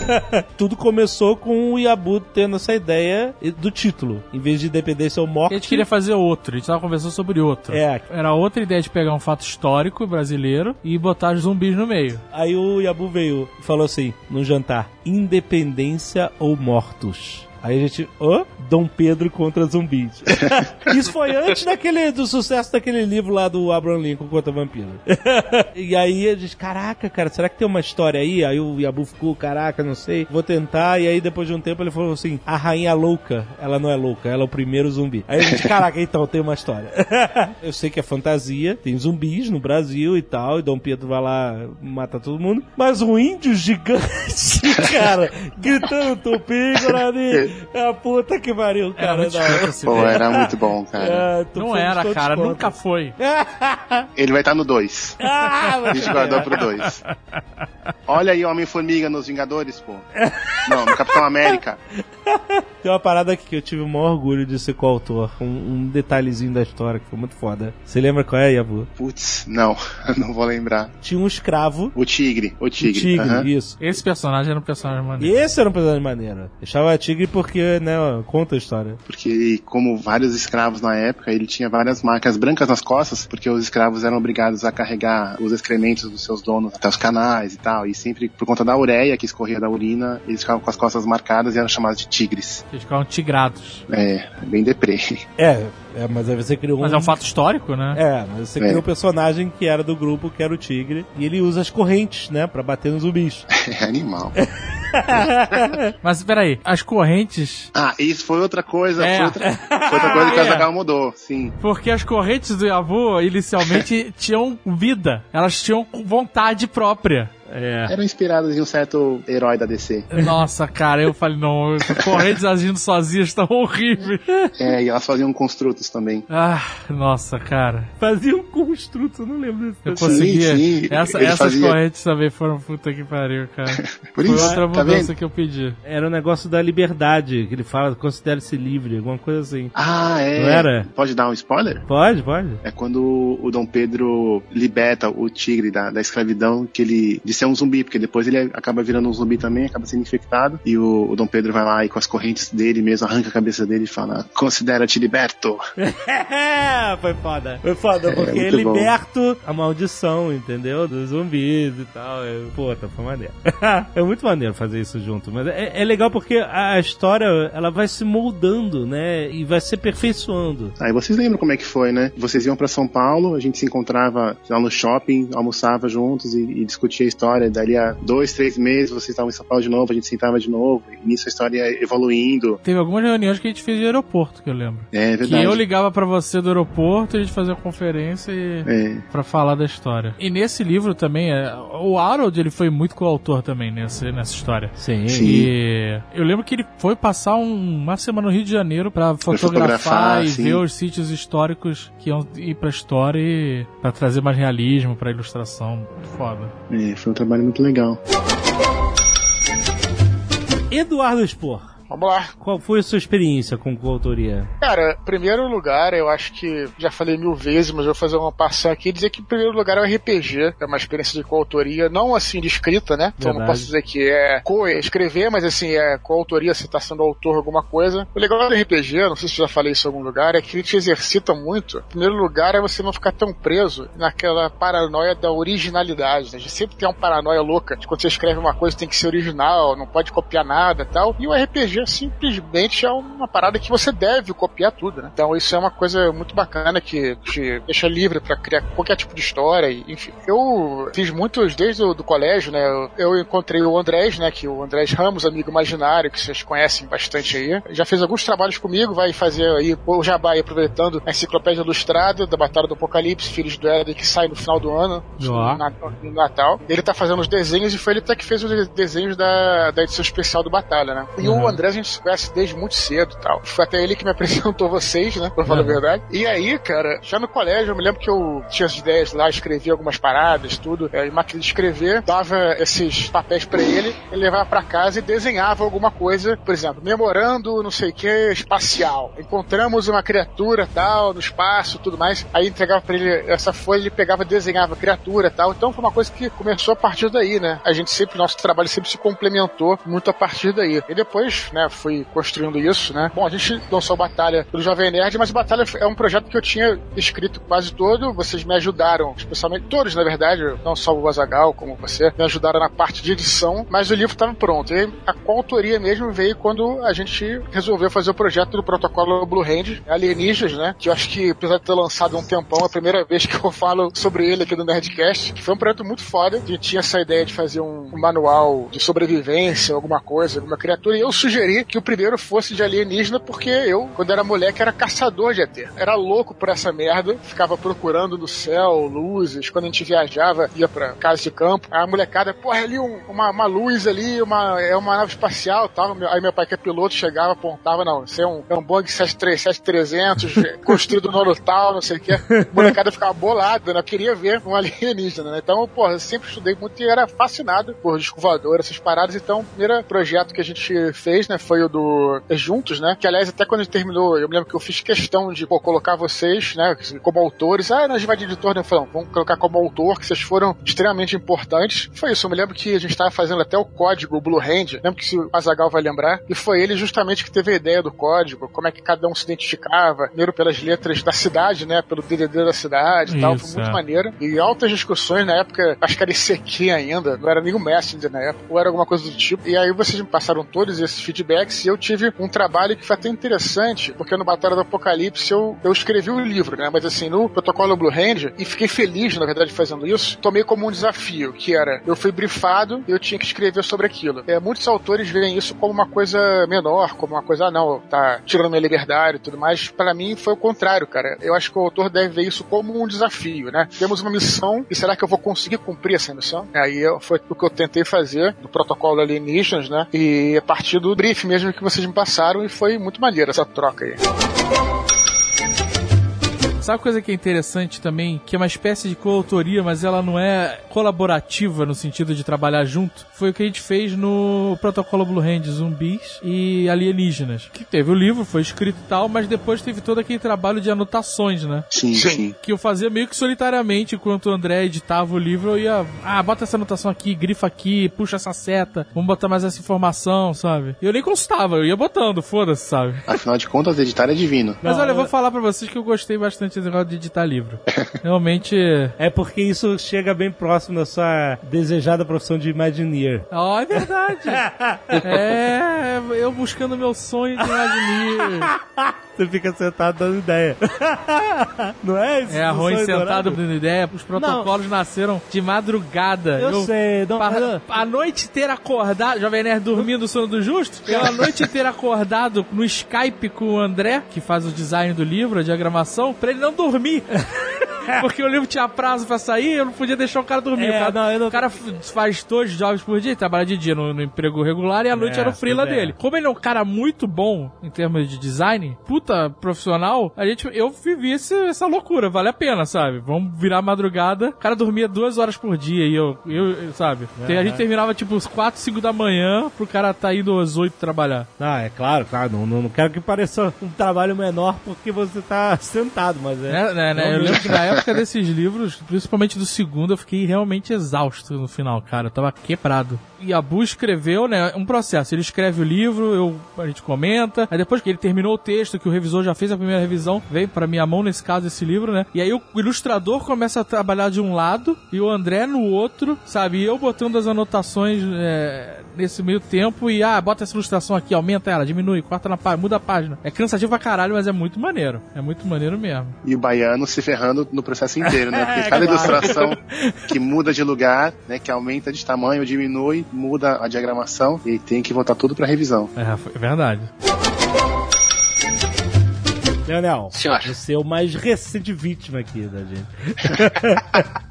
Tudo começou com o Yabu tendo essa ideia do título. Em vez de Independência ou A Morte. gente queria fazer outro. A gente tava conversando sobre outro. É. Era outra ideia de pegar um fato histórico brasileiro e botar zumbis no meio. Aí o Yabu veio e falou assim, no jantar: Independência ou Mortos? Aí a gente, hã? Dom Pedro contra zumbis. Isso foi antes daquele, do sucesso daquele livro lá do Abraham Lincoln contra vampiro. e aí a gente, caraca, cara, será que tem uma história aí? Aí o Yabu ficou, caraca, não sei, vou tentar. E aí depois de um tempo ele falou assim, a rainha louca, ela não é louca, ela é o primeiro zumbi. Aí a gente, caraca, então tem uma história. Eu sei que é fantasia, tem zumbis no Brasil e tal, e Dom Pedro vai lá matar todo mundo. Mas um índio gigante, cara, gritando tupi, Guarani, é a puta que pariu, Era cara. muito não. escroto esse Pô, era muito bom, cara. É, Não era, cara. contra. Nunca foi. Ele vai estar no 2. Ah, A gente guardou pro 2. Olha aí Homem-Formiga nos Vingadores, pô. Não, no Capitão América. Tem uma parada aqui que eu tive o maior orgulho de ser coautor. Um, um detalhezinho da história que foi muito foda. Você lembra qual é, Yabu? Putz, não, não vou lembrar. Tinha um escravo. O Tigre, o Tigre. O tigre, isso. Esse personagem era um personagem maneiro. esse era um personagem maneiro. Chamava Tigre porque, né, conta a história. Porque, como vários escravos na época, ele tinha várias marcas brancas nas costas, porque os escravos eram obrigados a carregar os excrementos dos seus donos até os canais e tal. E sempre, por conta da ureia que escorria da urina, eles ficavam com as costas marcadas e eram chamados de tigres. Eles ficavam tigrados. É, bem deprê. É, é mas aí você criou um. Mas é um fato histórico, né? É, mas você É. criou um personagem que era do grupo, que era o Tigre, e ele usa as correntes, né, pra bater nos zumbis. É animal. Mas peraí, as correntes. Ah, isso foi outra coisa. É. Foi, outra, foi outra coisa que a É. Zagal mudou, sim. Porque as correntes do Yabu inicialmente tinham vida. Elas tinham vontade própria. É. Eram inspiradas em um certo herói da DC. Nossa, cara, eu falei, não, correntes agindo sozinhas estão horríveis. É, e elas faziam construtos também. Ah, nossa, cara. Fazia um construto, eu não lembro desse Eu conseguia. sim, Essa- ele essas fazia. correntes também foram puta que pariu, cara. Por Foi isso, outra tá mudança vendo? que eu pedi. Era um negócio da liberdade, que ele fala, considere-se livre, alguma coisa assim. Ah, é. Não era? Pode dar um spoiler? Pode, pode. É quando o Dom Pedro liberta o tigre da, da escravidão, que ele de ser um zumbi, porque depois ele acaba virando um zumbi também, acaba sendo infectado, e o, o Dom Pedro vai lá e com as correntes dele mesmo arranca a cabeça dele e fala: Considera-te liberto. foi foda. Foi foda, porque muito bom. liberto a maldição, entendeu? Dos zumbis e tal. É, Puta, foi maneiro. é muito maneiro fazer isso junto. Mas é, é legal porque a história, ela vai se moldando, né? E vai se aperfeiçoando. Aí vocês lembram como é que foi, né? Vocês iam pra São Paulo, a gente se encontrava lá no shopping, almoçava juntos e, e discutia a história. Dali a dois, três meses vocês estavam em São Paulo de novo, a gente sentava de novo. E nisso a história ia evoluindo. Teve algumas reuniões que a gente fez de aeroporto, que eu lembro. É Que verdade. eu ligava pra você do aeroporto e a gente fazia uma conferência e... É. Pra falar da história. E nesse livro também, é, o Harold ele foi muito coautor também nessa, nessa história. Sim. Sim. E eu lembro que ele foi passar um- uma semana no Rio de Janeiro pra fotografar, fotografar, e sim. ver os sítios históricos que iam ir pra história e pra trazer mais realismo pra ilustração. Foda. É, foi um trabalho muito legal. Eduardo Spor, Vamos lá. qual foi a sua experiência com coautoria? Cara, primeiro lugar, eu acho que já falei mil vezes, mas eu vou fazer uma passão aqui e dizer que em primeiro lugar é o RPG, é uma experiência de coautoria, não assim de escrita, né? Então não posso dizer que é co-escrever, mas assim, é coautoria, você tá sendo autor alguma coisa. O legal do RPG, não sei se eu já falei isso em algum lugar, é que ele te exercita muito. Em primeiro lugar é você não ficar tão preso naquela paranoia da originalidade, né? A gente sempre tem uma paranoia louca de quando você escreve uma coisa tem que ser original, não pode copiar nada e tal. E o RPG simplesmente é uma parada que você deve copiar tudo, né? Então isso é uma coisa muito bacana que te deixa livre pra criar qualquer tipo de história, e, enfim. Eu fiz muitos desde o do colégio, né? Eu, eu encontrei o Andrés, né? Que o Andrés Ramos, amigo imaginário, que vocês conhecem bastante aí. Já fez alguns trabalhos comigo, vai fazer aí o Jabá aí, aproveitando a enciclopédia ilustrada da Batalha do Apocalipse, Filhos do Éden, que sai no final do ano, no Natal- no Natal. Ele tá fazendo os desenhos e foi ele até que fez os desenhos da, da edição especial do Batalha, né? E Uhum. o André a gente se conhece desde muito cedo e tal. Foi até ele que me apresentou vocês, né? Pra falar Uhum. a verdade. E aí, cara, já no colégio, eu me lembro que eu tinha as ideias lá, escrevia algumas paradas, tudo. É, em máquina de escrever, dava esses papéis pra ele, ele levava pra casa e desenhava alguma coisa, por exemplo, memorando não sei o que espacial. Encontramos uma criatura tal, no espaço, tudo mais. Aí entregava pra ele essa folha, ele pegava, desenhava criatura tal. Então foi uma coisa que começou a partir daí, né? A gente sempre, nosso trabalho sempre se complementou muito a partir daí. E depois, né, fui construindo isso, né? Bom, a gente lançou Batalha pelo Jovem Nerd, mas Batalha é um projeto que eu tinha escrito quase todo. Vocês me ajudaram, especialmente todos, na verdade, não só o Azagal, como você, me ajudaram na parte de edição, mas o livro estava pronto. E a coautoria mesmo veio quando a gente resolveu fazer o projeto do protocolo Blue Hand, Alienígenas, né? Que eu acho que, apesar de ter lançado um tempão, é a primeira vez que eu falo sobre ele aqui no Nerdcast, que foi um projeto muito foda. A gente tinha essa ideia de fazer um manual de sobrevivência, alguma coisa, alguma criatura, e eu sugeri sugeri que o primeiro fosse de alienígena, porque eu, quando era moleque, era caçador de ET. Era louco por essa merda, ficava procurando no céu luzes. Quando a gente viajava, ia pra casa de campo, a molecada, porra, é ali um, uma, uma luz ali, uma, é uma nave espacial tal. Aí meu pai, que é piloto, chegava, apontava, não, isso é um, é um Boeing 737-300, construído no ano tal, não sei o que. A molecada ficava bolada, né? Queria ver um alienígena, né? Então, porra, eu sempre estudei muito e era fascinado por disco essas paradas. Então, o primeiro projeto que a gente fez, né, foi o do Juntos, né? Que, aliás, até quando a gente terminou, eu me lembro que eu fiz questão de, pô, colocar vocês, né, como autores. Ah, nós vai de editor, né? Falando, vamos colocar como autor, que vocês foram extremamente importantes. Foi isso, eu me lembro que a gente estava fazendo até o código, o Blue Hand, lembro que se o Azagal vai lembrar, e foi ele justamente que teve a ideia do código, como é que cada um se identificava, primeiro pelas letras da cidade, né, pelo DDD da cidade e tal, foi muito é. maneiro. E altas discussões na época, acho que era ICQ ainda, não era nem o Messenger na época, ou era alguma coisa do tipo. E aí vocês me passaram todos esses feedbacks e eu tive um trabalho que foi até interessante, porque no Batalha do Apocalipse eu, eu escrevi o livro, né, mas assim, no protocolo Blue Hand, e fiquei feliz, na verdade, fazendo isso, tomei como um desafio, que era, eu fui brifado e eu tinha que escrever sobre aquilo. É, muitos autores veem isso como uma coisa menor, como uma coisa, ah, não, tá tirando minha liberdade e tudo mais. Para mim foi o contrário, cara. Eu acho que o autor deve ver isso como um desafio, né? Temos uma missão e será que eu vou conseguir cumprir essa missão? Aí foi o que eu tentei fazer do protocolo alienígenas, né? E a partir do mesmo que vocês me passaram e foi muito maneiro essa troca aí. Sabe uma coisa que é interessante também? Que é uma espécie de coautoria, mas ela não é colaborativa no sentido de trabalhar junto. Foi o que a gente fez no Protocolo Blue Hand, Zumbis e Alienígenas. Que teve o livro, foi escrito e tal, mas depois teve todo aquele trabalho de anotações, né? Sim, Sim. sim. que eu fazia meio que solitariamente, enquanto o André editava o livro, eu ia, ah, bota essa anotação aqui, grifa aqui, puxa essa seta, vamos botar mais essa informação, sabe? E eu nem consultava, eu ia botando, foda-se, sabe? Afinal de contas, editar é divino. Mas Não, olha, eu vou eu- falar pra vocês que eu gostei bastante desse negócio de editar livro. Realmente. É porque isso chega bem próximo da sua desejada profissão de Imagineer. Ó, é verdade. é, eu buscando meu sonho de Imagineer. Você fica sentado dando ideia. Não é isso? É, Sonho sentado dando ideia. Os protocolos nasceram de madrugada. Eu sei, não- não- A noite inteira acordado, Jovem Nerd dormindo o sono do justo. Eu a noite inteira acordado no Skype com o André, que faz o design do livro, a diagramação, pra ele não dormir. Porque o livro tinha prazo pra sair, eu não podia deixar o cara dormir. É, o cara, não, não- o cara faz dois por dia, trabalha de dia no, no emprego regular e à noite É, era o freela é. dele. Como ele é um cara muito bom em termos de design, puta profissional, a gente, eu vivi esse- essa loucura, vale a pena, sabe? Vamos virar madrugada, o cara dormia duas horas por dia e eu, eu, eu, sabe? A gente terminava tipo uns 4, 5 da manhã pro cara tá indo às 8 trabalhar. Ah, é claro, claro. Não, não, não quero que pareça um trabalho menor porque você tá sentado, mas é. Né, né, né? Eu lembro que na época desses livros, principalmente do segundo, eu fiquei realmente exausto no final, cara. Eu tava quebrado. E a Bu escreveu, né? Um processo. Ele escreve o livro, eu, a gente comenta. Aí depois que ele terminou o texto, que o revisor já fez a primeira revisão, vem pra minha mão, nesse caso, esse livro, né? E aí o ilustrador começa a trabalhar de um lado e o André no outro, sabe? E eu botando as anotações é, nesse meio tempo e, ah, bota essa ilustração aqui, aumenta ela, diminui, corta na página, muda a página. É cansativo pra caralho, mas é muito maneiro. É muito maneiro mesmo. E o baiano se ferrando no processo inteiro, né? Porque É, cada claro. ilustração que muda de lugar, né? Que aumenta de tamanho, diminui, muda a diagramação e tem que voltar tudo pra revisão. É, é verdade. Leonel, Senhor. você é o mais recente vítima aqui da gente.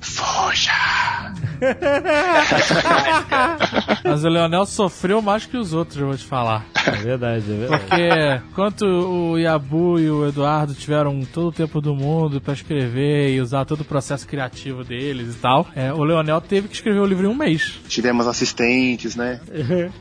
Fuja! Mas o Leonel sofreu mais que os outros, eu vou te falar. É verdade, é verdade. Porque enquanto o Yabu e o Eduardo tiveram todo o tempo do mundo pra escrever e usar todo o processo criativo deles e tal, é, o Leonel teve que escrever o livro em um mês. Tivemos assistentes, né?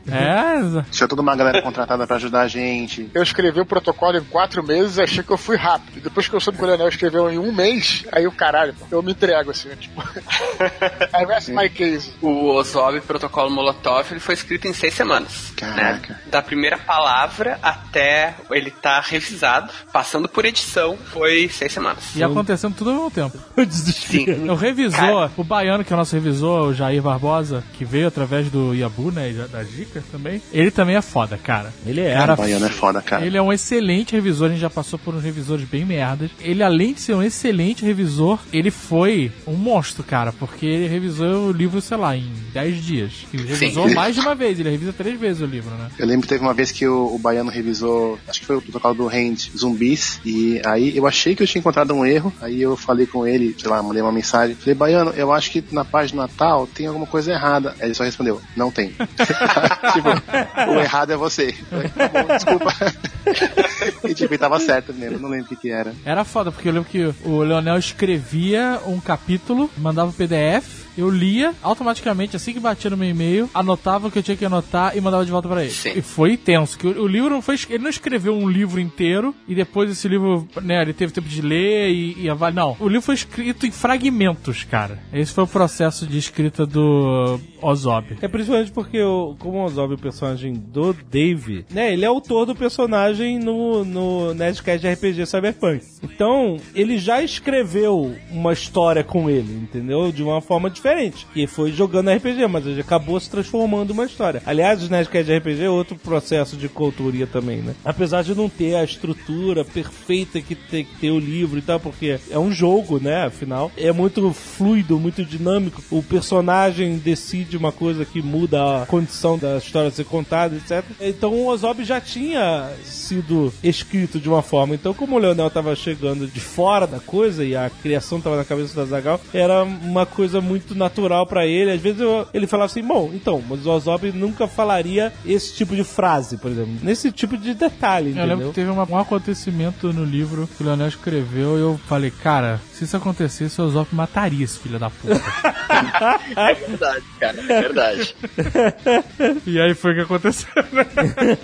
É, Tinha toda uma galera contratada pra ajudar a gente. Eu escrevi o protocolo em quatro meses e achei que eu fui rápido. Depois que eu soube que o Leonel escreveu em um mês, aí o caralho, eu me entrego assim, tipo. I rest my case. O Ozob Protocolo Molotov ele foi escrito em seis semanas. Caraca. Né? Da primeira palavra até ele tá revisado, passando por edição, foi seis semanas. e acontecendo tudo ao mesmo tempo. O desespero. O revisor, Cara. o baiano, que é o nosso revisor, o Jair Barbosa, que veio através do Yabu, né, da- das dicas também, ele também é foda, cara. Ele é. Cara, O baiano é foda, cara. Ele é um excelente revisor, a gente já passou por uns revisores bem merdas. Ele, além de ser um excelente revisor, ele foi um monstro, cara, porque ele revisou o livro, sei lá, em 10 dias. E revisou Sim. mais de uma vez, ele revisa três vezes o livro, né? Eu lembro que teve uma vez que o, o Baiano revisou, acho que foi o protocolo do Hand Zumbis, e aí eu achei que eu tinha encontrado um erro, aí eu falei com ele, sei lá, mandei uma mensagem, falei, Baiano, eu acho que na página Natal tem alguma coisa errada. Aí ele só respondeu, não tem. tipo, o errado é você. Falei, tá bom, desculpa. e tipo, ele tava certo mesmo, não lembro o que, que era. Era foda, porque eu lembro que o Leonel escrevia um capítulo, mandava o PDF, eu lia automaticamente, assim que batia no meu e-mail, anotava o que eu tinha que anotar e mandava de volta pra ele. Sim. E foi tenso, que o, o livro não foi. Ele não escreveu um livro inteiro e depois esse livro, né, ele teve tempo de ler e, e avaliar. Não, o livro foi escrito em fragmentos, cara. Esse foi o processo de escrita do Ozob. É principalmente porque, o, como o Ozob é o personagem do Dave, né? Ele é autor do personagem no, no Nerdcast de RPG Cyberpunk. Então, ele já escreveu uma história com ele, entendeu? De uma forma diferente. E foi jogando RPG, mas ele acabou se transformando uma história. Aliás, o Nerdcast de RPG é outro processo de coautoria também, né? Apesar de não ter a estrutura perfeita que tem que ter o livro e tal, porque é um jogo, né? Afinal, é muito fluido, muito dinâmico. O personagem decide uma coisa que muda a condição da história ser contada, etc. Então o Ozob já tinha sido escrito de uma forma. Então, como o Leonel estava chegando de fora da coisa e a criação estava na cabeça da Zagal, era uma coisa muito natural para ele. Às vezes eu- ele falava assim: bom, então, mas o Ozob nunca falaria esse tipo de frase, por exemplo, nesse tipo de detalhe, Eu entendeu? lembro que teve uma- um acontecimento no livro que o Leonel escreveu e eu falei, cara, se isso acontecesse, o Ozob mataria esse filho da puta. É verdade, cara, é verdade. e aí foi o que aconteceu, né?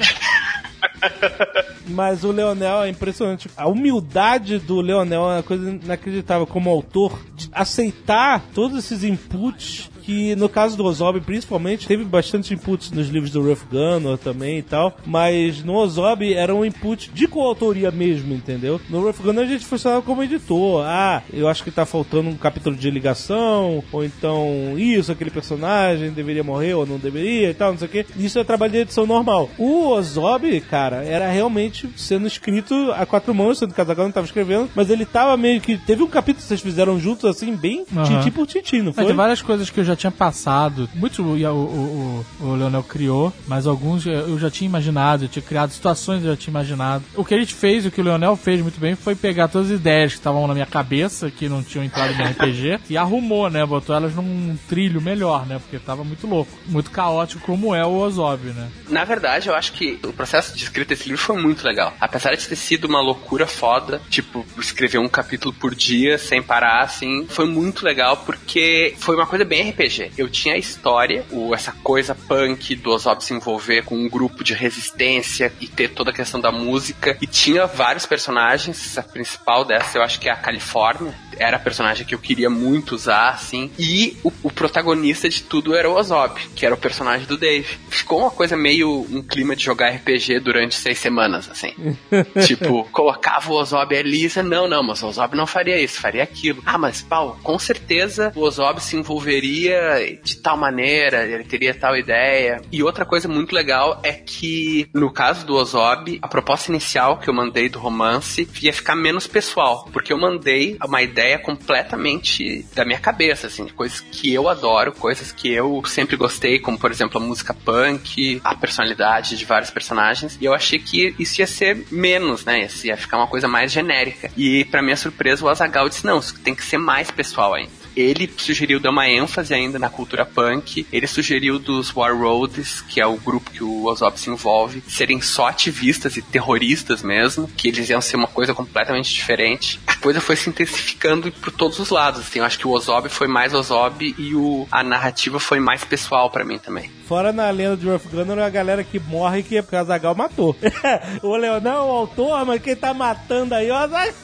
Mas o Leonel é impressionante. A humildade do Leonel é uma coisa inacreditável como autor de aceitar todos esses inputs que no caso do Ozob principalmente teve bastante inputs nos livros do Ruff Gunner também e tal, mas no Ozob era um input de coautoria mesmo, entendeu? No Ruff Gunner a gente funcionava como editor. Ah, eu acho que tá faltando um capítulo de ligação, ou então isso, aquele personagem deveria morrer ou não deveria e tal, não sei o que. Isso é trabalho de edição normal. O Ozob, cara, era realmente sendo escrito a quatro mãos, sendo que Casagal não tava escrevendo, mas ele tava meio que. Teve um capítulo que vocês fizeram juntos, assim, bem Aham. tintim por tintim, não Mas foi? tem várias coisas que eu já tinha passado. Muitos o, o, o, o Leonel criou, mas alguns eu já tinha imaginado, eu tinha criado situações que eu já tinha imaginado. O que a gente fez, o que o Leonel fez muito bem, foi pegar todas as ideias que estavam na minha cabeça, que não tinham entrado no RPG, e arrumou, né? Botou elas num trilho melhor, né? Porque tava muito louco. Muito caótico, como é o Ozob, né? Na verdade, eu acho que o processo de escrita desse livro foi muito legal. Apesar de ter sido uma loucura foda, tipo, escrever um capítulo por dia sem parar, assim, foi muito legal porque foi uma coisa bem RPG. Eu tinha a história, o, essa coisa punk do Ozob se envolver com um grupo de resistência e ter toda a questão da música. E tinha vários personagens, a principal dessa eu acho que é a Califórnia. Era a personagem que eu queria muito usar, assim. E o, o protagonista de tudo era o Ozob, que era o personagem do Dave. Ficou uma coisa meio um clima de jogar RPG durante seis semanas, assim. tipo, colocava o Ozob e dizia, não, não, mas o Ozob não faria isso, faria aquilo. Ah, mas, Paulo, com certeza o Ozob se envolveria de tal maneira, ele teria tal ideia. E outra coisa muito legal é que, no caso do Ozob, a proposta inicial que eu mandei do romance ia ficar menos pessoal, porque eu mandei uma ideia completamente da minha cabeça, assim, de coisas que eu adoro, coisas que eu sempre gostei, como, por exemplo, a música punk, a personalidade de vários personagens, e eu achei que isso ia ser menos, né? Isso ia ficar uma coisa mais genérica. E, pra minha surpresa, o Azagal disse, não, isso tem que ser mais pessoal ainda. Ele sugeriu dar uma ênfase ainda na cultura punk. Ele sugeriu dos War Roads, que é o grupo que o Ozob se envolve, serem só ativistas e terroristas mesmo, que eles iam ser uma coisa completamente diferente. A coisa foi se intensificando por todos os lados. Assim, eu acho que o Ozob foi mais Ozob e o, a narrativa foi mais pessoal pra mim também. Fora na lenda de Rough Gunner, a galera que morre que é porque o Azagal matou. o Leonel é o autor, mas quem tá matando aí é o Azagal.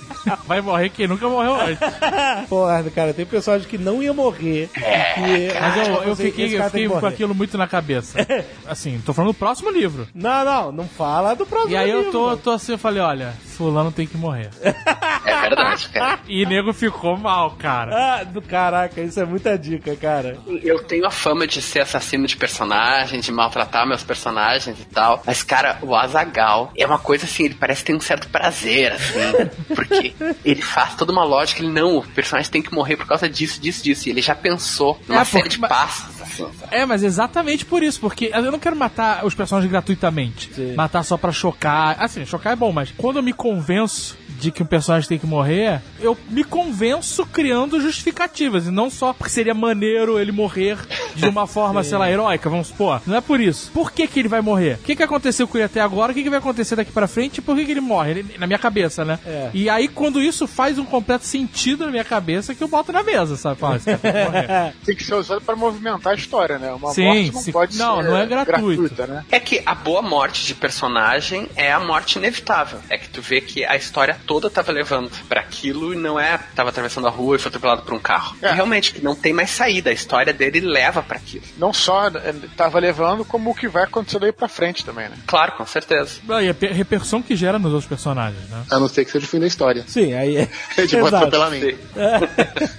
Vai morrer quem nunca morreu antes. Porra, cara, tem personagem que não ia morrer. É, que, Mas eu, eu Esse fiquei, eu fiquei que com aquilo muito na cabeça. Assim, tô falando do próximo livro. Não, não, não fala do próximo E aí eu livro, tô, mano. tô assim, eu falei, olha, fulano tem que morrer. É verdade, cara. E nego ficou mal, cara. Ah, do caraca, isso é muita dica, cara. Eu tenho a fama de ser assassino de personagem, de maltratar meus personagens e tal. Mas, cara, o Azagal é uma coisa assim, ele parece ter um certo prazer, assim. porque ele faz toda uma lógica, ele não, o personagem tem que morrer por causa disso, disso, disso. E ele já pensou numa É, série de passos, assim? É, mas exatamente por isso, porque eu não quero matar os personagens gratuitamente. Sim. Matar só pra chocar. Assim, chocar é bom, mas quando eu me convenço de que um personagem tem que morrer, eu me convenço criando justificativas, e não só porque seria maneiro ele morrer de uma forma, sei lá, heróica, vamos supor. Não é por isso. Por que que ele vai morrer? O que que aconteceu com ele até agora? O que que vai acontecer daqui pra frente? E por que que ele morre? Ele- na minha cabeça, né? É. E aí, quando isso faz um completo sentido na minha cabeça, que eu boto na mesa, esse cara tem que ser usado para movimentar a história, né? Uma Sim, morte não sim. pode Não, ser não é gratuito. gratuita, né? É que a boa morte de personagem é a morte inevitável. É que tu vê que a história toda tava levando pra aquilo e não é tava atravessando a rua e foi atropelado por um carro. É. Realmente, que não tem mais saída. A história dele leva pra aquilo. Não só eh, tava levando, como o que vai acontecer daí pra frente também, né? Claro, com certeza. Ah, E a pe- repercussão que gera nos outros personagens, né? A não ser que seja o fim da história. Sim, aí é. É tipo Exato. atropelamento.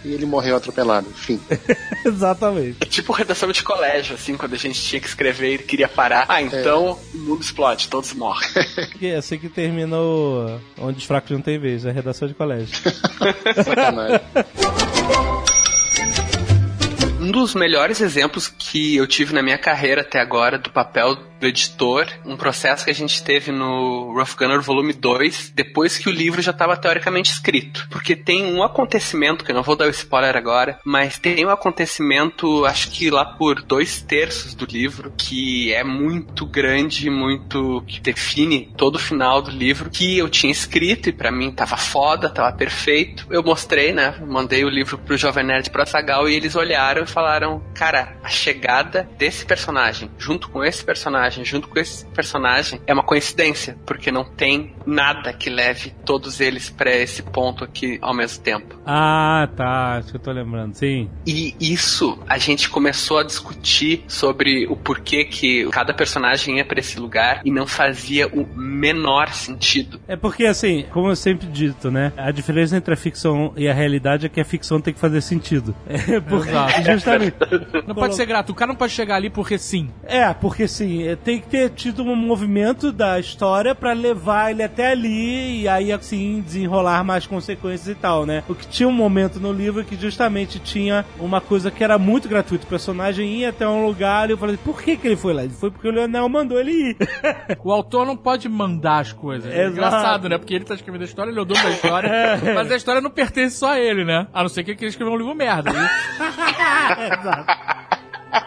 E ele morreu atropelado. Enfim. Exatamente. É tipo redação de colégio, assim, quando a gente tinha que escrever e queria parar. Ah, então o mundo explode, todos morrem. É assim que termina o... Onde os fracos não têm vez, a redação de colégio. Sacanagem. Um dos melhores exemplos que eu tive na minha carreira até agora do papel do editor, um processo que a gente teve no Rough Gunner Volume 2, depois que o livro já estava teoricamente escrito. Porque tem um acontecimento, que eu não vou dar o spoiler agora, mas tem um acontecimento, acho que lá por dois terços do livro, que é muito grande, muito. que define todo o final do livro, que eu tinha escrito e pra mim tava foda, tava perfeito. Eu mostrei, né? Mandei o livro pro Jovem Nerd pro Azagal e eles olharam e falaram: Cara, a chegada desse personagem, junto com esse personagem, junto com esse personagem, é uma coincidência, porque não tem nada que leve todos eles pra esse ponto aqui ao mesmo tempo. Ah, tá. Acho que eu tô lembrando. Sim. E isso a gente começou a discutir sobre o porquê que cada personagem ia pra esse lugar e não fazia o menor sentido. É porque, assim, como eu sempre dito, né? A diferença entre a ficção e a realidade é que a ficção tem que fazer sentido. É porque, Exato. justamente. Não pode ser gratuito. O cara não pode chegar ali porque sim. É, porque assim, é, tem que ter tido um movimento da história pra levar ele até ali e aí assim desenrolar mais consequências e tal, né? O que tinha um momento no livro que justamente tinha uma coisa que era muito gratuita. O personagem ia até um lugar e eu falei, por que que ele foi lá? Ele foi porque o Leonel mandou ele ir. O autor não pode mandar as coisas. É Exato. engraçado, né? Porque ele tá escrevendo a história, ele é o dono da história. É. mas a história não pertence só a ele, né? A não ser que ele queira escrever um livro merda. Exato.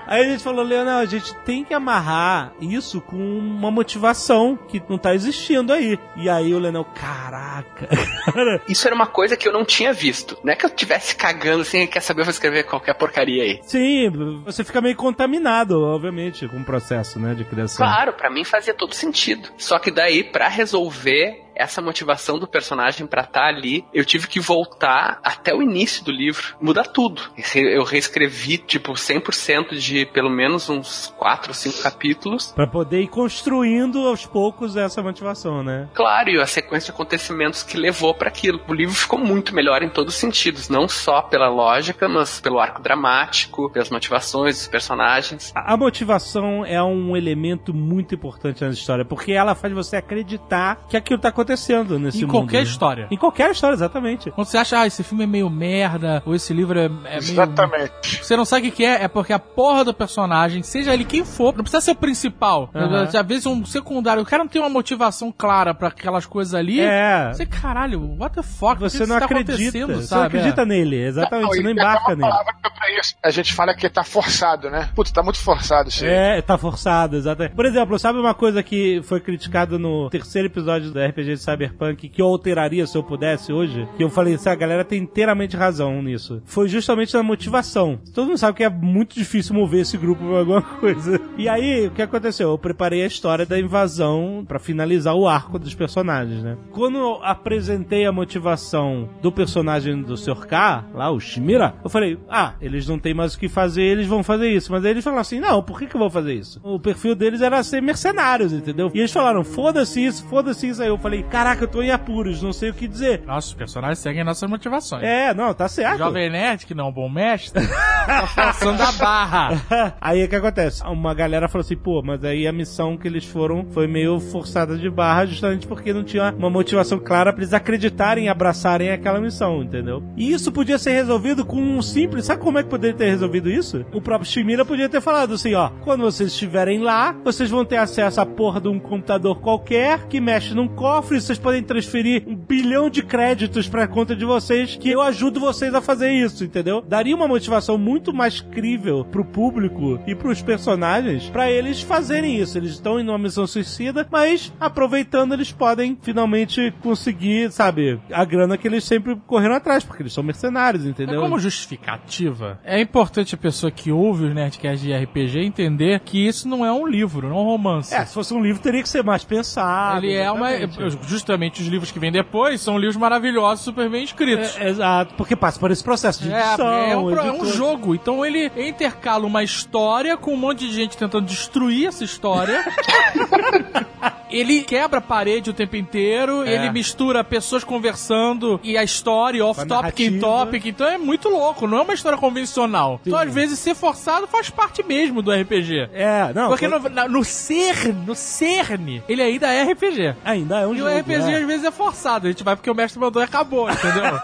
Aí a gente falou, Leonel, a gente tem que amarrar isso com uma motivação que não tá existindo aí. E aí o Leonel, caraca. Cara, Isso era uma coisa que eu não tinha visto. Não é que eu tivesse cagando assim, quer saber, eu vou escrever qualquer porcaria aí. Sim, você fica meio contaminado, obviamente, com o processo, né, de criação. Claro, pra mim fazia todo sentido. Só que daí, pra resolver essa motivação do personagem pra estar ali, eu tive que voltar até o início do livro, mudar tudo. Eu reescrevi, tipo, 100% de pelo menos uns 4 ou 5 capítulos. Pra poder ir construindo aos poucos essa motivação, né? Claro, e a sequência de acontecimentos que levou pra aquilo. O livro ficou muito melhor em todos os sentidos, não só pela lógica, mas pelo arco dramático, pelas motivações dos personagens. A a motivação é um elemento muito importante na história, porque ela faz você acreditar que aquilo tá acontecendo nesse em mundo. qualquer né? história. Em qualquer história, exatamente. Quando você acha, ah, esse filme é meio merda, ou esse livro é, é meio. Exatamente. Você não sabe o que é, é porque a porra do personagem, seja ele quem for, não precisa ser o principal. Aham. Às vezes um secundário, o cara não tem uma motivação clara pra aquelas coisas ali. É. Você, caralho, what the fuck? Você que não tá acredita. acontecendo, Você não acredita É. nele, exatamente. Você não tem até embarca nele. A gente fala que tá forçado, né? Putz, tá muito forçado isso aí. É, tá forçado, exatamente. Por exemplo, sabe uma coisa que foi criticada no terceiro episódio do RPG de Cyberpunk que eu alteraria se eu pudesse hoje? Que eu falei, essa galera tem inteiramente razão nisso. Foi justamente na motivação. Todo mundo sabe que é muito difícil mover esse grupo pra alguma coisa. E aí, o que aconteceu? Eu preparei a história da invasão pra finalizar o arco dos personagens, né? Quando eu apresentei a motivação do personagem do Sr. K, lá, o Shimira, eu falei, ah, ele eles não têm mais o que fazer, eles vão fazer isso. Mas aí eles falaram assim: não, por que, que eu vou fazer isso? O perfil deles era ser mercenários, entendeu? E eles falaram: foda-se isso, foda-se isso. Aí eu falei: caraca, eu tô em apuros, não sei o que dizer. Nossos personagens seguem nossas motivações. É, não, tá certo. Jovem Nerd, que não é um bom mestre, tá forçando a barra. aí o que acontece? Uma galera falou assim, pô, mas aí a missão que eles foram foi meio forçada de barra, justamente porque não tinha uma motivação clara pra eles acreditarem e abraçarem aquela missão, entendeu? E isso podia ser resolvido com um simples. Sabe como é que poderia ter resolvido isso? O próprio Shimira podia ter falado assim, ó, quando vocês estiverem lá, vocês vão ter acesso à porra de um computador qualquer que mexe num cofre, vocês podem transferir um bilhão de créditos pra conta de vocês que eu ajudo vocês a fazer isso, entendeu? Daria uma motivação muito mais crível pro público e pros personagens pra eles fazerem isso. Eles estão em uma missão suicida, mas aproveitando eles podem finalmente conseguir, sabe, a grana que eles sempre correram atrás, porque eles são mercenários, É entendeu? como justificativa, é importante a pessoa que ouve os Nerdcasts de RPG entender que isso não é um livro, não é um romance. É, se fosse um livro teria que ser mais pensado. Ele é uma. Justamente os livros que vêm depois são livros maravilhosos, super bem escritos. É, exato, porque passa por esse processo de É, edição. é, um, pro- é um jogo. Então ele intercala uma história com um monte de gente tentando destruir essa história. ele quebra a parede o tempo inteiro, É. ele mistura pessoas conversando e a história off-topic em topic. Então é muito louco, não é uma história convencional. Então às vezes ser forçado faz parte mesmo do RPG. É, não. Porque foi- no, no cerne, no cerne, ele ainda é RPG. Ainda é um E jogo. o RPG é. às vezes é forçado, a gente vai porque o mestre mandou e acabou, entendeu?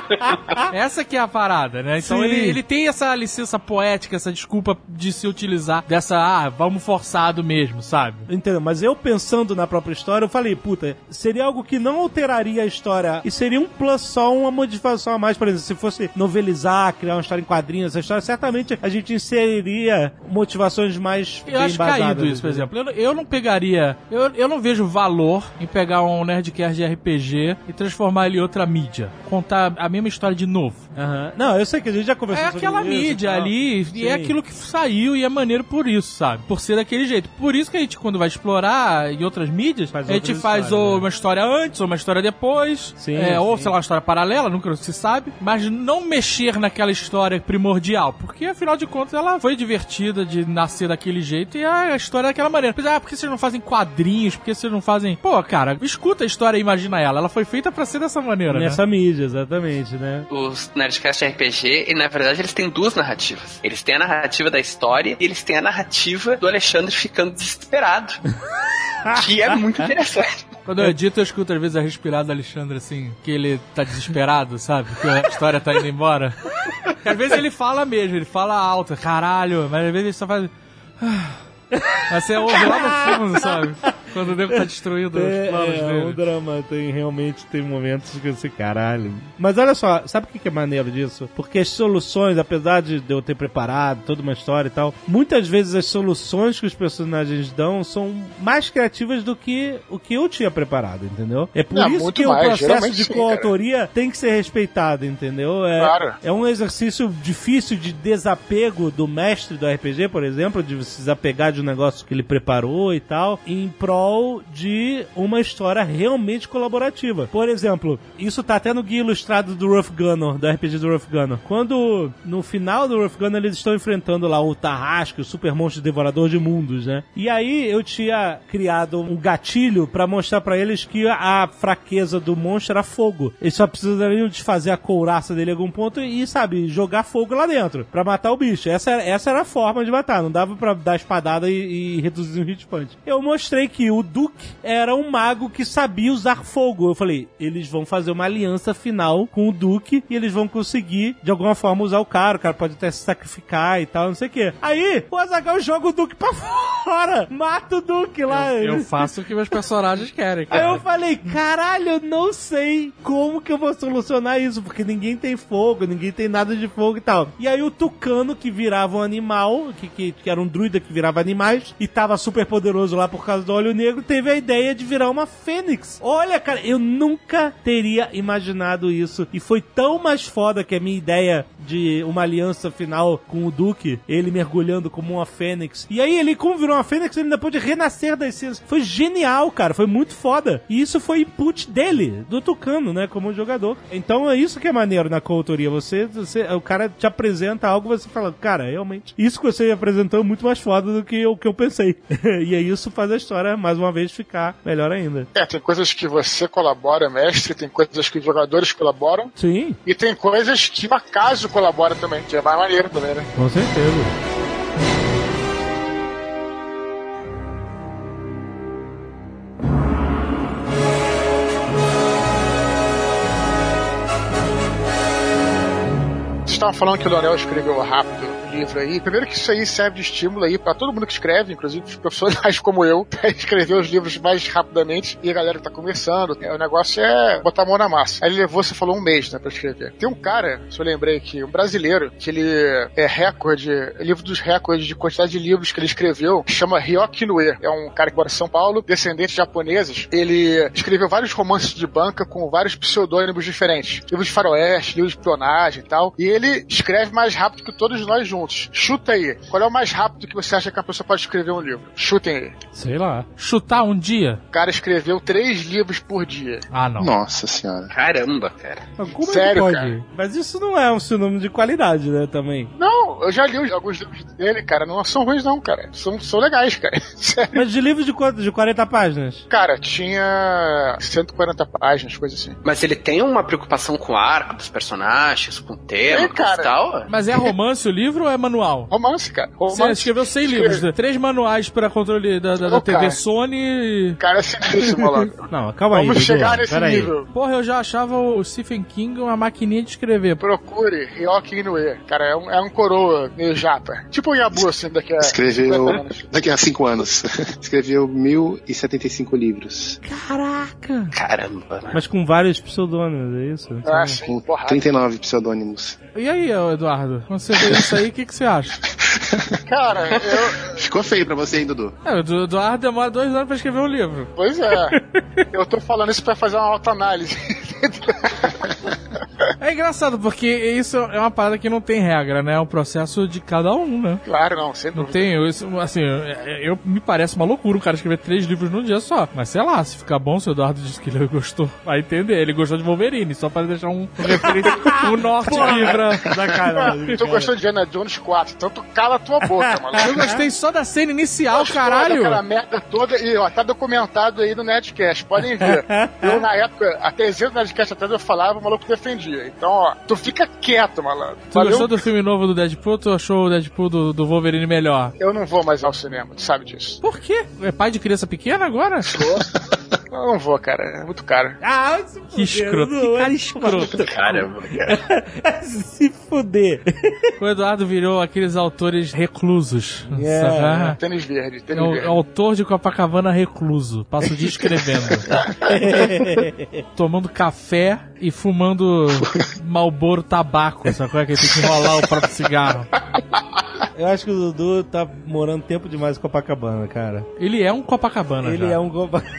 essa que é a parada, né? Então Sim. ele, ele tem essa licença poética, essa desculpa de se utilizar dessa, ah, vamos forçado mesmo, sabe? Entendeu? Mas eu pensando na própria história, eu falei, puta, seria algo que não alteraria a história e seria um plus só, uma modificação a mais. Por exemplo, se fosse novelizar, criar uma história em quadrinhos, essa história, certamente a gente inseriria motivações mais Eu bem acho embasadas, caído isso, por exemplo. Eu, não- eu não pegaria. Eu, eu não vejo valor em pegar um Nerdcast de RPG e transformar ele em outra mídia. Contar a mesma história de novo. Aham. Não, eu sei que a gente já conversou É sobre aquela isso e mídia ali, e Sim. é aquilo que saiu e é maneiro por isso, sabe? Por ser daquele jeito. Por isso que a gente, quando vai explorar em outras mídias, Faz a gente faz ou né? uma história antes, ou uma história depois, Sim, é, ou sim. sei lá, uma história paralela, nunca se sabe, mas não mexer naquela história primordial, porque afinal de contas ela foi divertida de nascer daquele jeito e a história é daquela maneira. Mas, ah, por que vocês não fazem quadrinhos? Por que vocês não fazem. Pô, cara, escuta a história e imagina ela. Ela foi feita pra ser dessa maneira, né? Nessa mídia, exatamente, né? Os Nerdcast RPG, e na verdade eles têm duas narrativas. Eles têm a narrativa da história e eles têm a narrativa do Alexandre ficando desesperado. que é muito interessante. Quando eu edito, eu escuto às vezes a respirada do Alexandre assim, que ele tá desesperado, sabe? Que a história tá indo embora. Porque às vezes ele fala mesmo, ele fala alto, caralho, mas às vezes ele só faz. Mas você ouve lá no fundo, sabe? Quando o nego tá destruindo os É, planos é, o dele. drama tem realmente tem momentos que você, caralho. Mas olha só, sabe o que é maneiro disso? Porque as soluções, apesar de eu ter preparado toda uma história e tal, muitas vezes as soluções que os personagens dão são mais criativas do que o que eu tinha preparado, entendeu? É por Não, isso que o mais, processo geralmente de sim, coautoria tem que ser respeitado, entendeu? É, Claro. é um exercício difícil de desapego do mestre do RPG, por exemplo, de se desapegar de um negócio que ele preparou e tal, em prol de uma história realmente colaborativa. Por exemplo, isso tá até no guia ilustrado do Rough Gunner, do RPG do Rough Gunner. Quando no final do Rough Gunner eles estão enfrentando lá o Tarrasque, o super monstro devorador de mundos, né? E aí eu tinha criado um gatilho pra mostrar pra eles que a fraqueza do monstro era fogo. Eles só precisariam desfazer a couraça dele em algum ponto e, sabe, jogar fogo lá dentro pra matar o bicho. Essa era, essa era a forma de matar, não dava pra dar espadada e, e reduzir o hit point. Eu mostrei que o Duke era um mago que sabia usar fogo. Eu falei, eles vão fazer uma aliança final com o Duke e eles vão conseguir, de alguma forma, usar o cara. O cara pode até se sacrificar e tal, não sei o quê. Aí, o Azagal joga o Duke pra fora, mata o Duke lá. Eu faço o que meus personagens querem, Aí eu cara. falei, caralho, eu não sei como que eu vou solucionar isso, porque ninguém tem fogo, ninguém tem nada de fogo e tal. E aí o Tucano, que virava um animal, que, que, que era um druida que virava animais, e tava super poderoso lá por causa do olho negro, Negro teve a ideia de virar uma fênix. Olha, cara, eu nunca teria imaginado isso. E foi tão mais foda que a minha ideia de uma aliança final com o Duque, ele mergulhando como uma fênix. E aí ele, como virou uma fênix, ele ainda pôde renascer das cinzas. Foi genial, cara. Foi muito foda. E isso foi input dele, do Tucano, né, como jogador. Então é isso que é maneiro na coautoria. Você, você, o cara te apresenta algo, você fala, cara, realmente, isso que você apresentou é muito mais foda do que o que eu pensei. e aí isso faz a história, mais uma vez, ficar melhor ainda. É, tem coisas que você colabora, mestre, tem coisas que os jogadores colaboram. Sim. E tem coisas que o acaso colabora também, que é mais maneiro também, né? Com certeza. Vocês estavam falando que o Leonel escreveu rápido livro aí. Primeiro que isso aí serve de estímulo aí pra todo mundo que escreve, inclusive os profissionais como eu, pra escrever os livros mais rapidamente e a galera que tá começando. O negócio é botar a mão na massa. Aí ele levou, você falou, um mês, né, pra escrever. Tem um cara, se eu lembrei aqui, um brasileiro, que ele é recorde, é livro dos recordes de quantidade de livros que ele escreveu, que chama Ryoki Nue. É um cara que mora em São Paulo, descendente de japoneses. Ele escreveu vários romances de banca com vários pseudônimos diferentes. Livros de faroeste, livros de espionagem e tal. E ele escreve mais rápido que todos nós juntos. Chuta aí. Qual é o mais rápido que você acha que a pessoa pode escrever um livro? Chutem aí. Sei lá. Chutar um dia? O cara escreveu três livros por dia. Ah, não. Nossa senhora. Caramba, cara. Mas Como Sério, é cara? Mas isso não é um sinônimo de qualidade, né, também. Não, eu já li alguns livros dele, cara. Não são ruins, não, cara. São, são legais, cara. Sério. Mas de livro de quanto? De 40 páginas? Cara, tinha 140 páginas, coisa assim. Mas ele tem uma preocupação com o arco dos personagens, com o tema, É, com cara. e tal? Mas é romance o livro ou é manual? Romance, cara. Romance. Você escreveu 100 Escreve- livros, né? três manuais para controle da, da, da Ô, TV cara. Sony. Cara, é sinistro, malandro. Não, calma aí. Vamos Dudu. chegar nesse Pera aí. nível. Porra, eu já achava o Stephen King uma maquininha de escrever. Procure Ryoki Inoue. Cara, é um, é um coroa meio japa. Tipo um Yabu, assim, daqui a... Escreveu 50 anos. daqui a cinco anos. Escreveu 1075 livros. Caraca! Caramba, né? Mas com vários pseudônimos, é isso? Ah, sim, Com porrada. 39 pseudônimos. E aí, Eduardo? Quando você vê isso aí, o que, que você acha? Cara, eu... Ficou feio pra você, hein, Dudu? É, o Edu- Eduardo demora dois anos pra escrever um livro. Pois é. Eu tô falando isso pra fazer uma autoanálise. É engraçado, porque isso é uma parada que não tem regra, né? É um processo de cada um, né? claro, não, sem Não dúvida. tem, isso, assim, eu, eu- me parece uma loucura um cara escrever três livros num dia só. Mas sei lá, se ficar bom, se o Eduardo disse que ele gostou, vai entender. Ele gostou de Wolverine, só para deixar um, referência, um norte aqui pra... Sacanagem. Tu gostou de Indiana Jones 4, então tu cala a tua boca, maluco. Eu gostei só da cena inicial, Gostou caralho. daquela merda toda e ó, tá documentado aí no Nerdcast, podem ver. Eu, na época, a terceira do Nerdcast atrás eu falava, o maluco defendia. Então, ó, tu fica quieto, malandro. Tu Valeu? gostou do filme novo do Deadpool ou tu achou o Deadpool do, do Wolverine melhor? Eu não vou mais ao cinema, tu sabe disso. Por quê? É pai de criança pequena agora? Eu não vou, cara, é muito caro. Ah, se fuder. Que escroto, que cara escroto. Caramba, cara. Se fuder. O Eduardo virou aqueles autores reclusos. Yeah. Sabe? Tênis verde, É tênis o, verde. é o autor de Copacabana recluso. Passa o dia escrevendo. Tomando café e fumando Malboro tabaco. Sabe qual é que ele tem que enrolar o próprio cigarro? Eu acho que o Dudu tá morando tempo demais em Copacabana, cara. Ele é um Copacabana Ele já. é um Copacabana.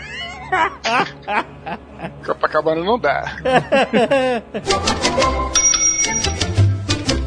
Copacabana não dá.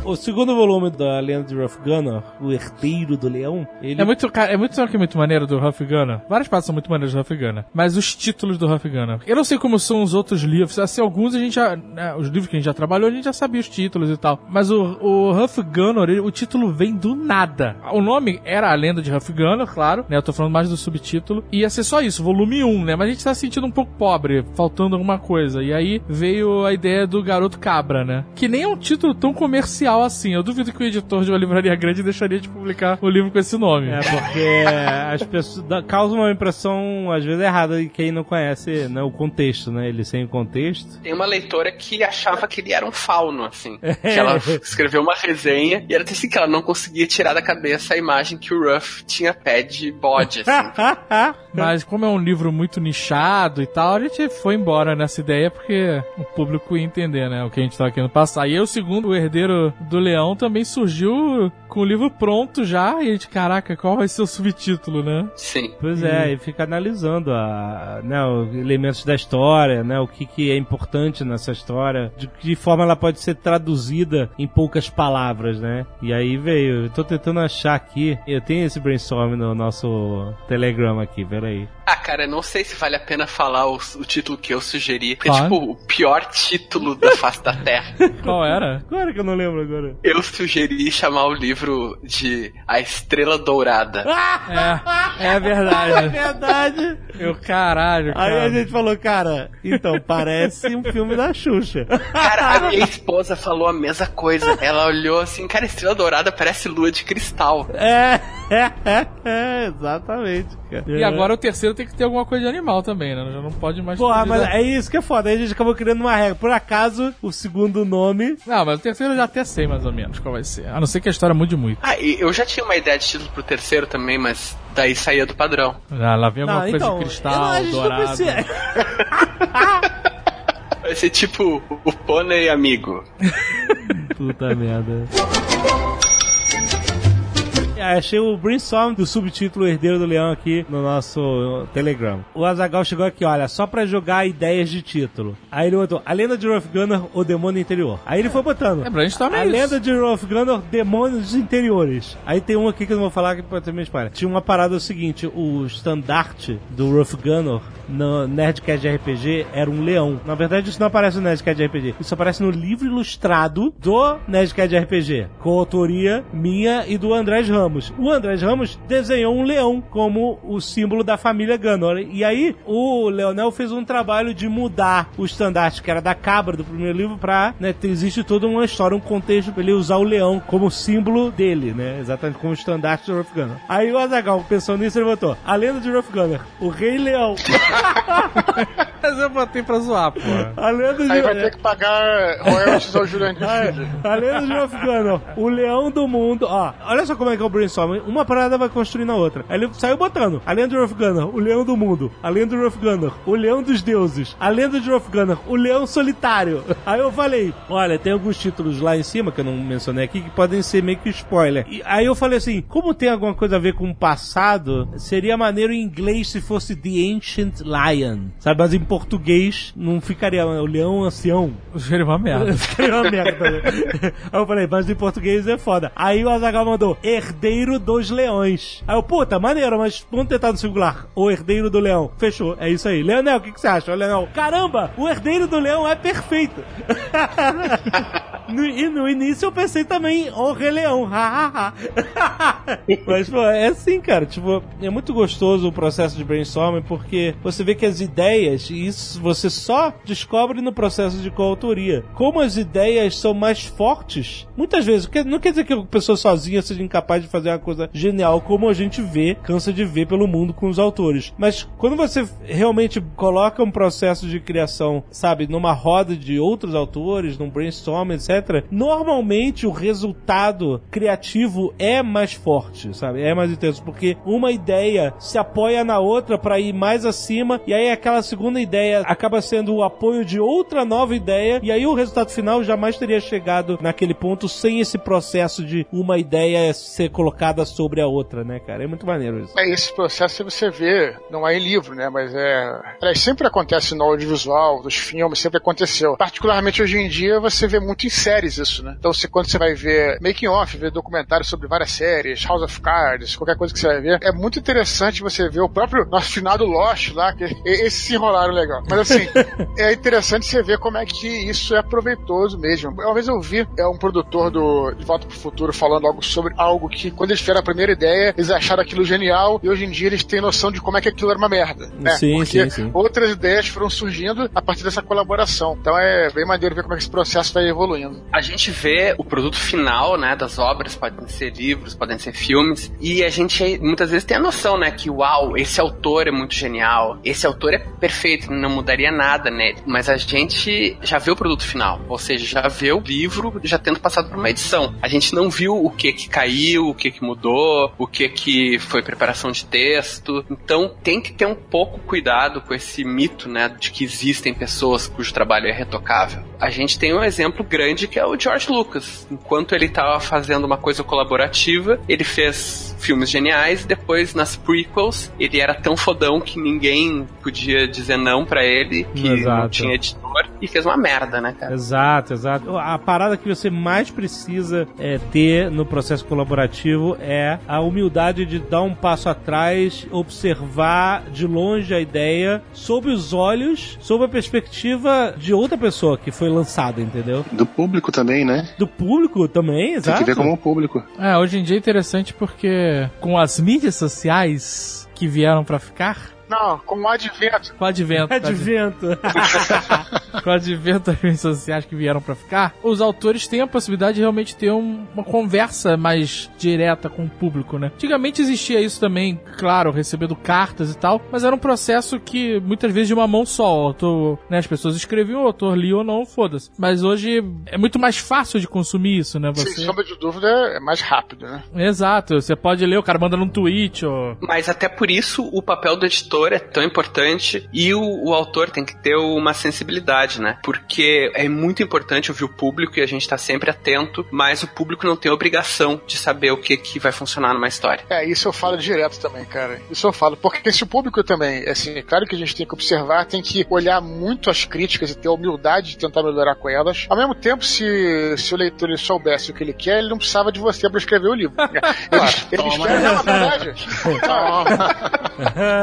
O segundo volume da Lenda de Rough Gunner, O Herdeiro do Leão, ele É muito, é muito, é muito maneiro do Huff Gunner? Várias partes são muito maneiras do Huff Gunner. Mas os títulos do Huff Gunner. Eu não sei como são os outros livros. Assim, alguns a gente já. né, os livros que a gente já trabalhou, a gente já sabia os títulos e tal. Mas o, o Huff Gunner, ele- o título vem do nada. O nome era a lenda de Huff Gunner, claro, né? Eu tô falando mais do subtítulo. E ia ser só isso, volume 1, né? Mas a gente tá se sentindo um pouco pobre, faltando alguma coisa. E aí veio a ideia do Garoto Cabra, né? Que nem é um título tão comercial assim. Eu duvido que o editor de uma livraria grande deixaria de publicar o livro com esse nome. É, porque as pessoas dá- causa uma impressão, às vezes, errada de quem não conhece né, o contexto, né? Ele sem o contexto. Tem uma leitora que achava que ele era um fauno, assim. Que ela escreveu uma resenha e disse assim que ela não conseguia tirar da cabeça a imagem que o Ruff tinha pé de bode, assim. Mas como é um livro muito nichado e tal, a gente foi embora nessa ideia porque o público ia entender, né? O que a gente tava querendo passar. E aí o segundo, o Herdeiro do Leão, também surgiu com o livro pronto já. E a gente, caraca, qual vai ser o subtítulo, né? Sim. Pois é, e fica analisando a, né, os elementos da história, né, o que, que é importante nessa história, de que forma ela pode ser traduzida em poucas palavras, né? E aí veio, eu tô tentando achar aqui, eu tenho esse brainstorm no nosso Telegram aqui, peraí. way Ah, cara, eu não sei se vale a pena falar o, o título que eu sugeri. Porque, Claro. tipo, o pior título da face da Terra. Qual era? Agora que eu não lembro agora. Eu sugeri chamar o livro de A Estrela Dourada. É, é verdade. verdade. Eu, caralho, Aí cara. a gente falou, cara, então parece um filme da Xuxa. Cara, a minha esposa falou a mesma coisa. Ela olhou assim, cara, Estrela Dourada parece lua de cristal. É, é, é, é, exatamente, cara. E agora o terceiro tem que ter alguma coisa de animal também, né? Já não pode mais... Porra, mas utilizar- é isso que é foda. Aí a gente acabou criando uma regra. Por acaso, o segundo nome. Não, mas o terceiro eu já até sei mais ou menos qual vai ser. A não ser que a história mude muito. Ah, e eu já tinha uma ideia de título pro terceiro também, mas daí saía do padrão. Ah, lá vem alguma Não, coisa então, de cristal, não- a gente não dourado. precisa- Vai ser tipo o pônei amigo. Puta merda. É, Achei o brainstorm do subtítulo Herdeiro do Leão aqui no nosso Telegram. O Azagal chegou aqui, olha, só pra jogar ideias de título. Aí ele botou A Lenda de Rolf Gunnar, o Demônio Interior. Aí ele foi botando. É, brainstorm é A isso. Lenda de Rolf Gunnar, Demônios Interiores. Aí tem um aqui que eu não vou falar que pode ter minha espalha. Tinha uma parada o seguinte, o estandarte do Rolf Gunnar no Nerdcast de RPG era um leão. Na verdade, isso não aparece no Nerdcast de RPG. Isso aparece no livro ilustrado do Nerdcast de RPG, com autoria minha e do Andrés Ramos. O Andrés Ramos desenhou um leão como o símbolo da família Gunnar. E aí, o Leonel fez um trabalho de mudar o estandarte, que era da cabra do primeiro livro, pra, né, ter- existe toda uma história, um contexto pra ele usar o leão como símbolo dele, né? Exatamente como o estandarte do Ruff Gunner. Aí o Azagal, pensando nisso, ele botou a lenda de Ruff Gunner, o Rei Leão. Mas eu botei pra zoar, pô. A lenda de... Aí vai ter que pagar royalties ao Filho. A lenda de Ruff Gunner, o leão do mundo. Ó, olha só como é que é o brainstorm. Uma parada vai construindo a outra. Aí ele saiu botando. A lenda de Ruff Gunner, o leão do mundo. A lenda de Ruff Gunner, o leão dos deuses. A lenda de Ruff Gunner, o leão solitário. Aí eu falei, olha, tem alguns títulos lá em cima, que eu não mencionei aqui, que podem ser meio que spoiler. E aí eu falei assim, como tem alguma coisa a ver com o passado, seria maneiro em inglês se fosse The Ancient Lion. Sabe, mas em português não ficaria o leão ancião. Seria uma merda. Ficaria uma merda. Aí eu falei, mas em português é foda. Aí o Azagal mandou, herdeiro dos leões. Aí eu, puta, maneiro, mas vamos tentar no singular. O herdeiro do leão. Fechou, é isso aí. Leonel, o que, que você acha? Leonel, caramba, o herdeiro do leão é perfeito. No- e no início eu pensei também, o Rei Leão. Mas, pô, é assim, cara, tipo, é muito gostoso o processo de brainstorming, porque você vê que as ideias, e isso você só descobre no processo de coautoria, como as ideias são mais fortes, muitas vezes, não quer dizer que a pessoa sozinha seja incapaz de fazer uma coisa genial, como a gente vê, cansa de ver pelo mundo com os autores. Mas quando você realmente coloca um processo de criação, sabe, numa roda de outros autores, num brainstorm, etc., normalmente o resultado criativo é mais forte, sabe? É mais intenso, porque uma ideia se apoia na outra para ir mais acima, e aí aquela segunda ideia acaba sendo o apoio de outra nova ideia, e aí o resultado final jamais teria chegado naquele ponto sem esse processo de uma ideia ser colocada sobre a outra, né, cara? É muito maneiro isso. É, esse processo você vê, não é em livro, né? Mas é. Aliás, sempre acontece no audiovisual, dos filmes, sempre aconteceu. Particularmente hoje em dia, você vê muito em séries isso, né? Então, você, quando você vai ver making off, ver documentários sobre várias séries, House of Cards, qualquer coisa que você vai ver, é muito interessante você ver o próprio nosso finado Lost lá, que esses se enrolaram legal. Mas assim, é interessante você ver como é que isso é proveitoso mesmo. Uma vez eu vi é um produtor do De Volta pro Futuro falando algo sobre algo que, quando eles tiveram a primeira ideia, eles acharam aquilo genial e hoje em dia eles têm noção de como é que aquilo era uma merda. Né? Sim, Porque sim, sim. outras ideias foram surgindo a partir dessa colaboração. Então é bem maneiro ver como é que esse processo vai evoluindo. A gente vê o produto final, né, das obras, podem ser livros, podem ser filmes, e a gente muitas vezes tem a noção, né, que uau, esse autor é muito genial, esse autor é perfeito, não mudaria nada nele. Mas a gente já vê o produto final, ou seja, já vê o livro já tendo passado por uma edição. A gente não viu o que que caiu, o que que mudou, o que que foi preparação de texto. Então tem que ter um pouco cuidado com esse mito, né, de que existem pessoas cujo trabalho é retocável. A gente tem um exemplo grande que é o George Lucas. Enquanto ele estava fazendo uma coisa colaborativa, ele fez filmes geniais, depois nas prequels ele era tão fodão que ninguém podia dizer não para ele, que Exato. não tinha editor, e fez uma merda, né, cara? Exato, exato. A parada que você mais precisa é, ter no processo colaborativo é a humildade de dar um passo atrás, observar de longe a ideia, sob os olhos, sob a perspectiva de outra pessoa que foi lançada, entendeu? Do público também, né? Do público também, Tem exato. que ver como o público. É, hoje em dia é interessante porque com as mídias sociais que vieram pra ficar, Não, com o advento. com o advento, Advento. com o advento das redes sociais que vieram pra ficar, os autores têm a possibilidade de realmente ter um- uma conversa mais direta com o público, né? Antigamente existia isso também, claro, recebendo cartas e tal, mas era um processo que muitas vezes de uma mão só, o autor, né, as pessoas escreviam, o autor lia ou não, foda-se. Mas hoje é muito mais fácil de consumir isso, né? Sem Você... sombra de dúvida, é mais rápido, né? Exato, você pode ler, o cara manda num tweet ou... Mas até por isso o papel do editor é tão importante e o, o autor tem que ter uma sensibilidade, né? Porque é muito importante ouvir o público e a gente tá sempre atento, mas o público não tem obrigação de saber o que, que vai funcionar numa história. É, isso eu falo direto também, cara. Isso eu falo. Porque se o público também, assim, é claro que a gente tem que observar, tem que olhar muito as críticas e ter a humildade de tentar melhorar com elas. Ao mesmo tempo, se, se o leitor ele soubesse o que ele quer, ele não precisava de você para escrever o livro. Eles toma. querem, não, é verdade.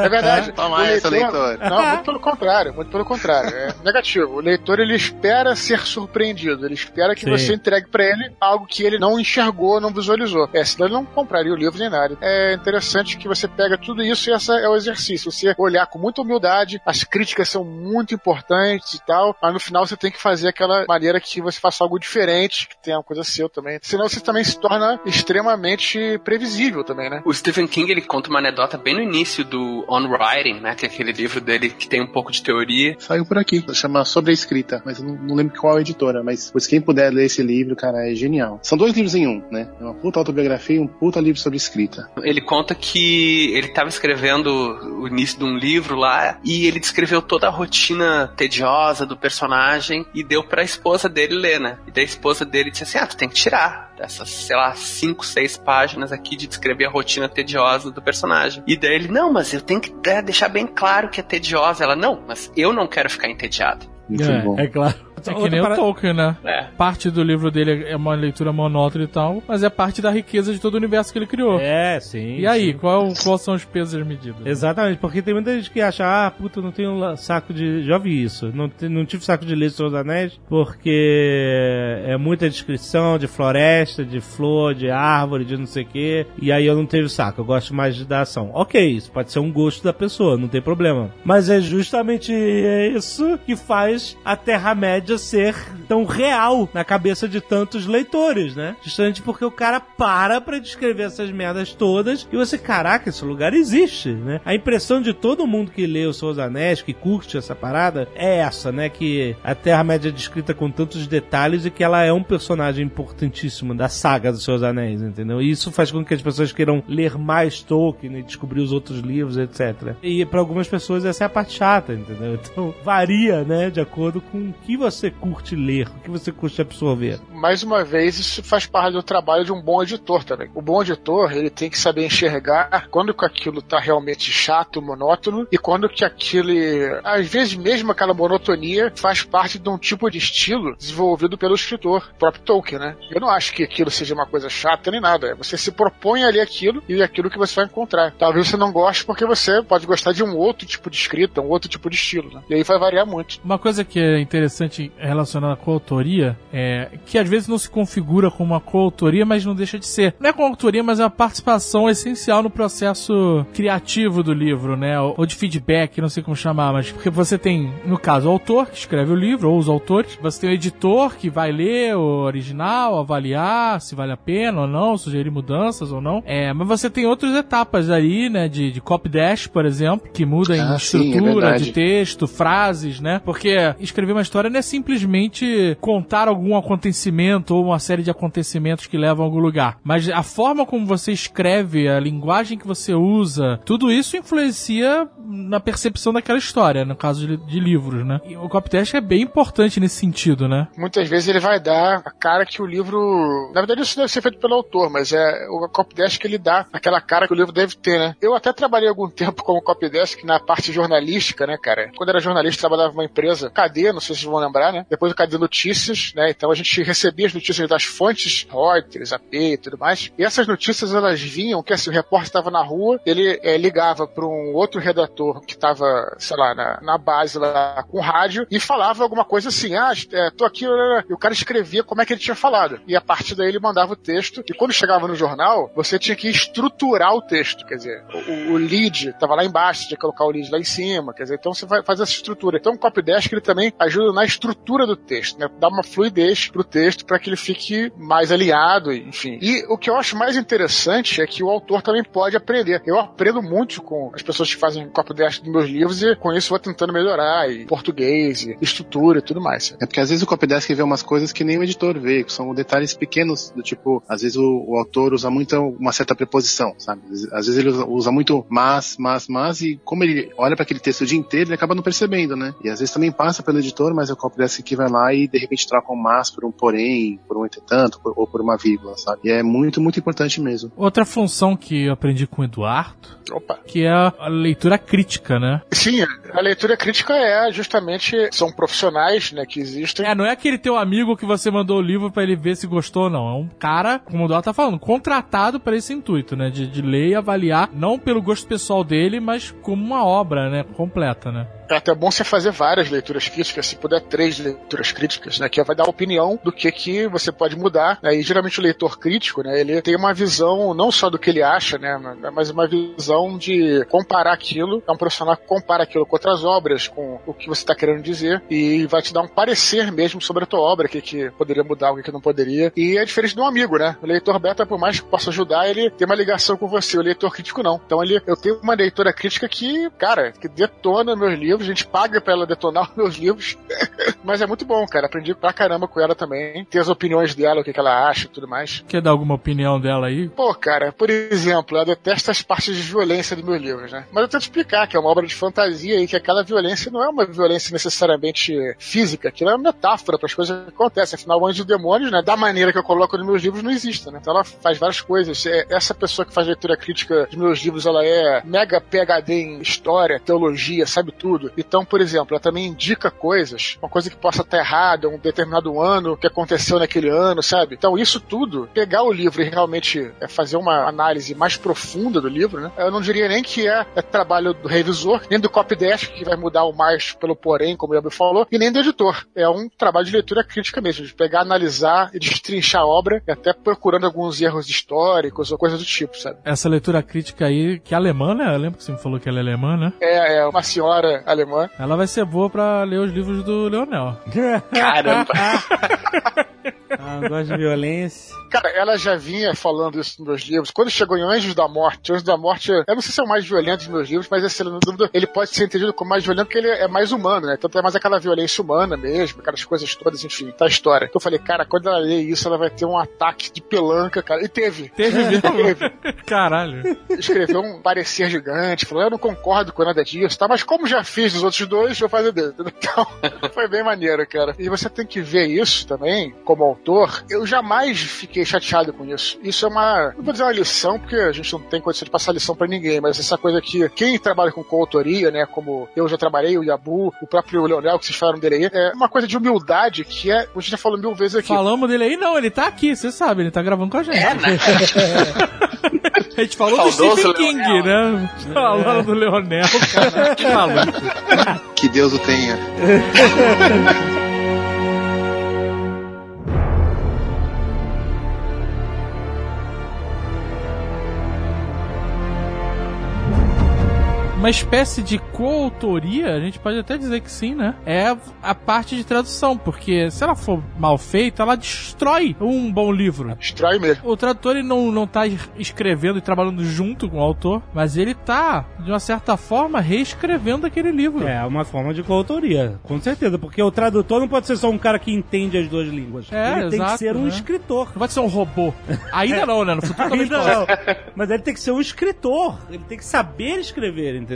É verdade. Toma O essa, leitor. Não, muito pelo contrário, muito pelo contrário. É negativo. O leitor ele espera ser surpreendido, ele espera que Sim. você entregue pra ele algo que ele não enxergou, não visualizou. É, senão ele não compraria o livro nem nada. É interessante que você pega tudo isso e essa é o exercício. Você olhar com muita humildade, as críticas são muito importantes e tal, mas no final você tem que fazer aquela maneira que você faça algo diferente, que tenha uma coisa seu também. Senão você também se torna extremamente previsível também, né? O Stephen King ele conta uma anedota bem no início do On Writing, né? Que é aquele livro dele que tem um pouco de teoria. Saiu por aqui, chama Sobre a Escrita, mas eu não, não lembro qual é a editora, mas pois quem puder ler esse livro, cara, é genial. São dois livros em um, né? É uma puta autobiografia e um puta livro sobre escrita. Ele conta que ele estava escrevendo o início de um livro lá e ele descreveu toda a rotina tediosa do personagem e deu pra esposa dele ler, né? E daí a esposa dele disse assim: Ah, tu tem que tirar essas, sei lá, cinco, seis páginas aqui de descrever a rotina tediosa do personagem. E daí ele, não, mas eu tenho que é, deixar bem claro que é tediosa. Ela, não, mas eu não quero ficar entediado. Muito bom. é, é claro. É que Outra nem o parada- Tolkien, né? É. Parte do livro dele é uma leitura monótona e tal, mas é parte da riqueza de todo o universo que ele criou. É, sim. E aí, sim. qual, qual são os pesos e as medidas? Exatamente, porque tem muita gente que acha, ah, puta, eu não tenho saco de. Já vi isso. Não, não tive saco de ler Senhor dos Anéis, porque é muita descrição de floresta, de flor, de árvore, de não sei o quê. E aí eu não tenho saco, eu gosto mais de da ação. Ok, isso pode ser um gosto da pessoa, não tem problema. Mas é justamente isso que faz a Terra-média ser tão real na cabeça de tantos leitores, né? Justamente porque o cara para pra descrever essas merdas todas e você, caraca, esse lugar existe, né? A impressão de todo mundo que lê o Senhor dos Anéis, que curte essa parada, é essa, né? Que a Terra-média é descrita com tantos detalhes e que ela é um personagem importantíssimo da saga dos Seus Anéis, entendeu? E isso faz com que as pessoas queiram ler mais Tolkien e descobrir os outros livros, etc. E para algumas pessoas essa é a parte chata, entendeu? Então varia, né? De acordo com o que você curte ler, o que você curte absorver. mais uma vez, isso faz parte do trabalho de um bom editor também. O bom editor, ele tem que saber enxergar quando que aquilo tá realmente chato, monótono, e quando que aquele, às vezes mesmo aquela monotonia faz parte de um tipo de estilo desenvolvido pelo escritor, o próprio Tolkien, né? Eu não acho que aquilo seja uma coisa chata nem nada. Você se propõe a ler aquilo e é aquilo que você vai encontrar. Talvez você não goste porque você pode gostar de um outro tipo de escrita, um outro tipo de estilo, né? E aí vai variar muito. Uma coisa que é interessante relacionada à coautoria, é, que às vezes não se configura como uma coautoria, mas não deixa de ser. Não é coautoria, mas é uma participação essencial no processo criativo do livro, né? Ou, ou de feedback, não sei como chamar, mas porque você tem, no caso, o autor que escreve o livro, ou os autores, você tem o editor que vai ler o original, avaliar se vale a pena ou não, sugerir mudanças ou não. É, mas você tem outras etapas aí, né? De, de copy dash, por exemplo, que muda em Ah, sim, é estrutura verdade. de texto, frases, né? Porque escrever uma história não é simplesmente contar algum acontecimento ou uma série de acontecimentos que levam a algum lugar. Mas a forma como você escreve, a linguagem que você usa, tudo isso influencia na percepção daquela história, no caso de, de livros, né? E o copy dash é bem importante nesse sentido, né? Muitas vezes ele vai dar a cara que o livro. Na verdade, isso deve ser feito pelo autor, mas é o copydesk que ele dá aquela cara que o livro deve ter, né? Eu até trabalhei algum tempo como copydesk na parte jornalística, né, cara? Quando era jornalista, trabalhava numa empresa, KD, não sei se vocês vão lembrar, né? Depois o KD Notícias, né? Então a gente recebia as notícias das fontes Reuters, AP e tudo mais. E essas notícias, elas vinham que assim, o repórter estava na rua, ele eh, ligava para um outro redator que estava, sei lá, na, na base lá com rádio e falava alguma coisa assim, ah, é, tô aqui, e o cara escrevia como é que ele tinha falado. E a partir daí ele mandava o texto. E quando chegava no jornal, você tinha que estruturar o texto. Quer dizer, o, o lead estava lá embaixo, tinha que colocar o lead lá em cima. Quer dizer, então você vai fazer essa estrutura. Então o copydesk ele também ajuda na estrutura do texto, né? Dá uma fluidez pro texto para que ele fique mais alinhado, enfim. E o que eu acho mais interessante é que o autor também pode aprender. Eu aprendo muito com as pessoas que fazem copydesk dos meus livros e com isso vou tentando melhorar e português, e estrutura e tudo mais. É porque às vezes o copydesk vê umas coisas que nem o editor vê, que são detalhes pequenos, do tipo, às vezes o, o autor usa muito uma certa preposição, sabe? Às vezes, ele usa, usa muito mas, mas, mas, e como ele olha para aquele texto o dia inteiro, ele acaba não percebendo, né? E às vezes também passa pelo editor, mas o copydesk que vai lá e de repente troca um mas por um porém, por um entretanto, por- ou por uma vírgula, sabe? E é muito, muito importante mesmo. Outra função que eu aprendi com o Eduardo, Opa. que é a leitura crítica, né? Sim, a leitura crítica é justamente são profissionais, né, que existem. É, não é aquele teu amigo que você mandou o livro pra ele ver se gostou ou não. É um cara, como o Eduardo tá falando, contratado para esse intuito, né? De, de ler e avaliar, não pelo gosto pessoal dele, mas como uma obra, né? Completa, né? É até bom você fazer várias leituras críticas, se puder três leituras críticas, né, que vai dar opinião do que que você pode mudar. Né, e geralmente o leitor crítico, né, ele tem uma visão não só do que ele acha, né, mas uma visão de comparar aquilo. É um profissional que compara aquilo com outras obras, com o que você está querendo dizer e vai te dar um parecer mesmo sobre a tua obra, o que que poderia mudar, o que que não poderia. E é diferente de um amigo, né? O leitor beta, por mais que possa ajudar, ele tem uma ligação com você. O leitor crítico não. Então ele, eu tenho uma leitora crítica que, cara, que detona meus livros, a gente paga pra ela detonar os meus livros. Mas é muito bom, cara. Aprendi pra caramba com ela também. Ter as opiniões dela, o que, que ela acha e tudo mais. Quer dar alguma opinião dela aí? Pô, cara, por exemplo, ela detesta as partes de violência dos meus livros, né? Mas eu tento explicar que é uma obra de fantasia e que aquela violência não é uma violência necessariamente física, aquilo é uma metáfora para as coisas que acontecem. Afinal, o anjo e demônios, né, da maneira que eu coloco nos meus livros, não existem, né? Então ela faz várias coisas. É- Essa pessoa que faz leitura crítica dos meus livros, ela é mega PhD em história, teologia, sabe tudo. Então, por exemplo, ela também indica coisas, uma coisa que possa estar errada, um determinado ano, que aconteceu naquele ano, sabe? Então, isso tudo, pegar o livro e realmente é, fazer uma análise mais profunda do livro, né? Eu não diria nem que é, é trabalho do revisor, nem do copydesk, que vai mudar o mais pelo porém, como o Yabu falou, e nem do editor. É um trabalho de leitura crítica mesmo, de pegar, analisar e destrinchar a obra, e até procurando alguns erros históricos ou coisas do tipo, sabe? Essa leitura crítica aí, que é alemã, né? Eu lembro que você me falou que ela é alemã, né? É, é uma senhora alemã. Ela vai ser boa pra ler os livros do Leonel. Caramba. Ah, não gosto de violência. Cara, ela já vinha falando isso nos meus livros. Quando chegou em Anjos da Morte, Anjos da Morte, eu não sei se é o mais violento dos meus livros, mas esse, dúvida, ele pode ser entendido como mais violento porque ele é mais humano, né? Tanto é mais aquela violência humana mesmo, aquelas coisas todas, enfim, tá a história. Então eu falei, cara, quando ela lê isso, ela vai ter um ataque de pelanca, cara. E teve. Teve mesmo? Teve. Caralho. Escreveu um parecer gigante, falou, eu não concordo com nada disso, tá? Mas como já fiz dos outros dois, vou fazer dele. Então, foi bem maneiro, cara. E você tem que ver isso também, como Eu jamais fiquei chateado com isso. Isso é uma, não vou dizer uma lição, porque a gente não tem condição de passar lição pra ninguém, mas essa coisa que quem trabalha com coautoria, né, como eu já trabalhei, o Yabu, o próprio Leonel, que vocês falaram dele aí, é uma coisa de humildade que é, a gente já falou mil vezes aqui. Falamos dele aí? Não, ele tá aqui, você sabe, ele tá gravando com a gente. É, né? A gente falou do Stephen King, Leonel. né? Falando do Leonel, cara. Que maluco. Que Deus o tenha. uma espécie de coautoria, a gente pode até dizer que sim, né? É a parte de tradução, porque se ela for mal feita, ela destrói um bom livro. Destrói mesmo. O tradutor ele não, não tá escrevendo e trabalhando junto com o autor, mas ele tá, de uma certa forma, reescrevendo aquele livro. É uma forma de coautoria, com certeza, porque o tradutor não pode ser só um cara que entende as duas línguas. É, ele tem que exato, ser um né? escritor. Não pode ser um robô. Ainda não, né? No futuro Ainda não. Mas ele tem que ser um escritor. Ele tem que saber escrever, entendeu?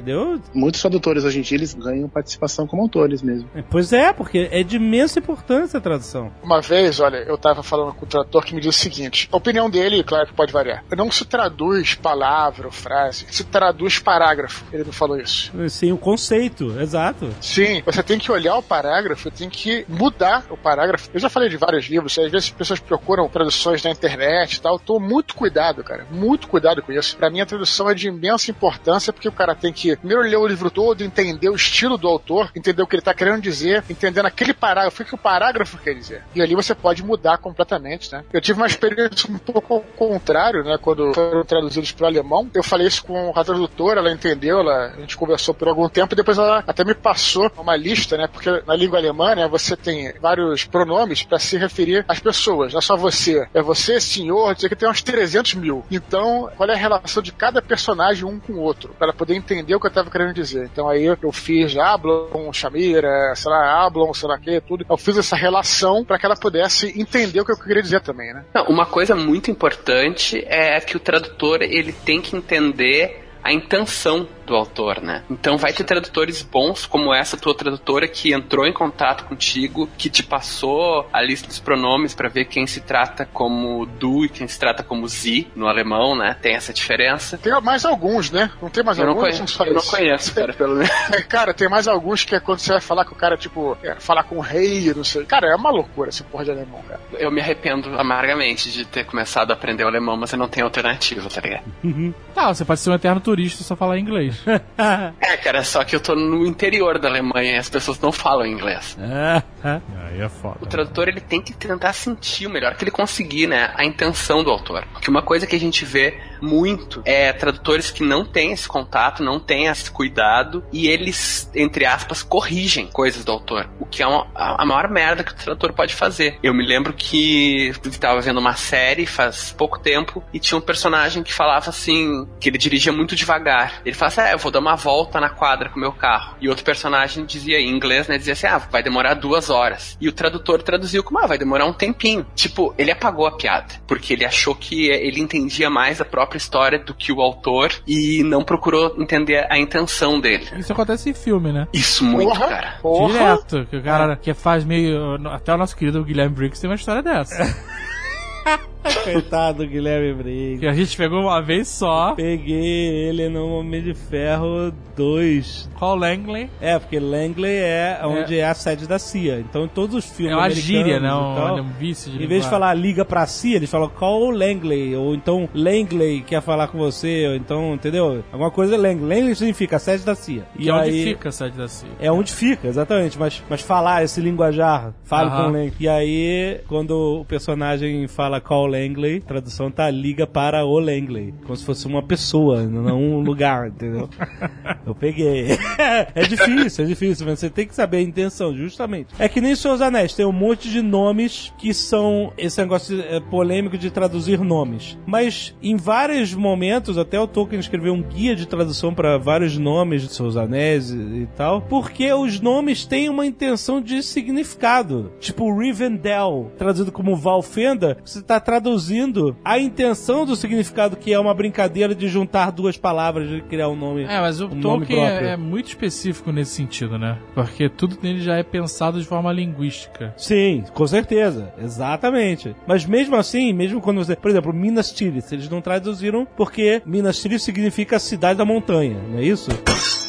Muitos tradutores hoje em dia eles ganham participação como autores mesmo. Pois é, porque é de imensa importância a tradução. Uma vez, olha, eu tava falando com o tradutor que me disse o seguinte: a opinião dele, claro que pode variar. Não se traduz palavra ou frase, se traduz parágrafo. Ele não falou isso. Sim, o conceito, exato. Sim, você tem que olhar o parágrafo, tem que mudar o parágrafo. Eu já falei de vários livros, às vezes as pessoas procuram traduções na internet e tal. Eu tô muito cuidado, cara. Muito cuidado com isso. Pra mim, a tradução é de imensa importância, porque o cara tem que primeiro ler o livro todo, entender o estilo do autor, entender o que ele tá querendo dizer, entendendo aquele parágrafo, o que o parágrafo quer dizer. E ali você pode mudar completamente, né? Eu tive uma experiência um pouco ao contrário, né? Quando foram traduzidos para o alemão. Eu falei isso com a tradutora, ela entendeu, ela, a gente conversou por algum tempo, e depois ela até me passou uma lista, né? Porque na língua alemã, né, você tem vários pronomes para se referir às pessoas, não é só você. É você, senhor, que tem uns 300 mil. Então, qual é a relação de cada personagem um com o outro? Para poder entender o que eu tava querendo dizer. Então aí eu fiz Ablon, Shamira, sei lá, Ablon, sei lá o que, tudo. Eu fiz essa relação para que ela pudesse entender o que eu queria dizer também, né? Não, uma coisa muito importante é que o tradutor ele tem que entender a intenção do autor, né? Então vai ter tradutores bons como essa tua tradutora que entrou em contato contigo, que te passou a lista dos pronomes para ver quem se trata como du e quem se trata como zi no alemão, né? Tem essa diferença. Tem mais alguns, né? Não tem mais Eu não, alguns? conheço, só eu não conheço, cara, pelo menos. É, Cara, tem mais alguns que é quando você vai falar com o cara, tipo, é, falar com o rei, não sei. Cara, é uma loucura esse porra de alemão, cara. Eu me arrependo amargamente de ter começado a aprender o alemão, mas eu não tenho alternativa, tá ligado? Tá, você pode ser um eterno turista e só falar inglês. É, cara, só que eu tô no interior da Alemanha e as pessoas não falam inglês. Aí é foda. O tradutor ele tem que tentar sentir o melhor que ele conseguir, né? A intenção do autor. Porque uma coisa que a gente vê muito é tradutores que não têm esse contato, não têm esse cuidado e eles, entre aspas, corrigem coisas do autor. O que é uma- a a maior merda que o tradutor pode fazer. Eu me lembro que estava vendo uma série faz pouco tempo e tinha um personagem que falava assim, que ele dirigia muito devagar. Ele falava assim, ah, eu vou dar uma volta na quadra com o meu carro. E outro personagem dizia em inglês, né, dizia assim, ah, vai demorar duas horas. E o tradutor traduziu como, ah, vai demorar um tempinho. Tipo, ele apagou a piada, porque ele achou que ele entendia mais a própria história do que o autor e não procurou entender a intenção dele. Isso acontece em filme, né? Isso muito, Porra, cara. porra. Direto, que o cara que faz meio. Até o nosso querido Guilherme Briggs tem uma história dessa. Coitado do Guilherme Briggs. que a gente pegou uma vez só. Peguei ele no Homem de Ferro 2. Qual Langley? É, porque Langley é onde é. a sede da CIA. Então, em todos os filmes É uma gíria, né? e tal, Um, um vício de Em vez de falar liga pra CIA, eles falam call Langley. Ou então Langley quer falar com você. Ou então, entendeu? Alguma coisa é Langley. Langley significa a sede da CIA. Que é onde fica a sede da CIA. É onde fica, exatamente. Mas, mas falar esse linguajar, fale Aham. com Langley. E aí, quando o personagem fala call Langley, tradução tá liga para o Langley. Como se fosse uma pessoa, não um lugar, entendeu? Eu peguei. é difícil, é difícil, mas você tem que saber a intenção, justamente. É que nem Seus Anéis, tem um monte de nomes que são esse negócio é, polêmico de traduzir nomes. Mas em vários momentos, até o Tolkien escreveu um guia de tradução para vários nomes de Seus Anéis e, tal, porque os nomes têm uma intenção de significado. Tipo Rivendell, traduzido como Valfenda, você está traduzindo a intenção do significado que é uma brincadeira de juntar duas palavras e criar um nome. É, mas o um nome Tolkien é, é muito específico nesse sentido, né? Porque tudo nele já é pensado de forma linguística. Sim, com certeza. Exatamente. Mas mesmo assim, mesmo quando você. Por exemplo, Minas Tirith, eles não traduziram porque Minas Tirith significa cidade da montanha, não é isso?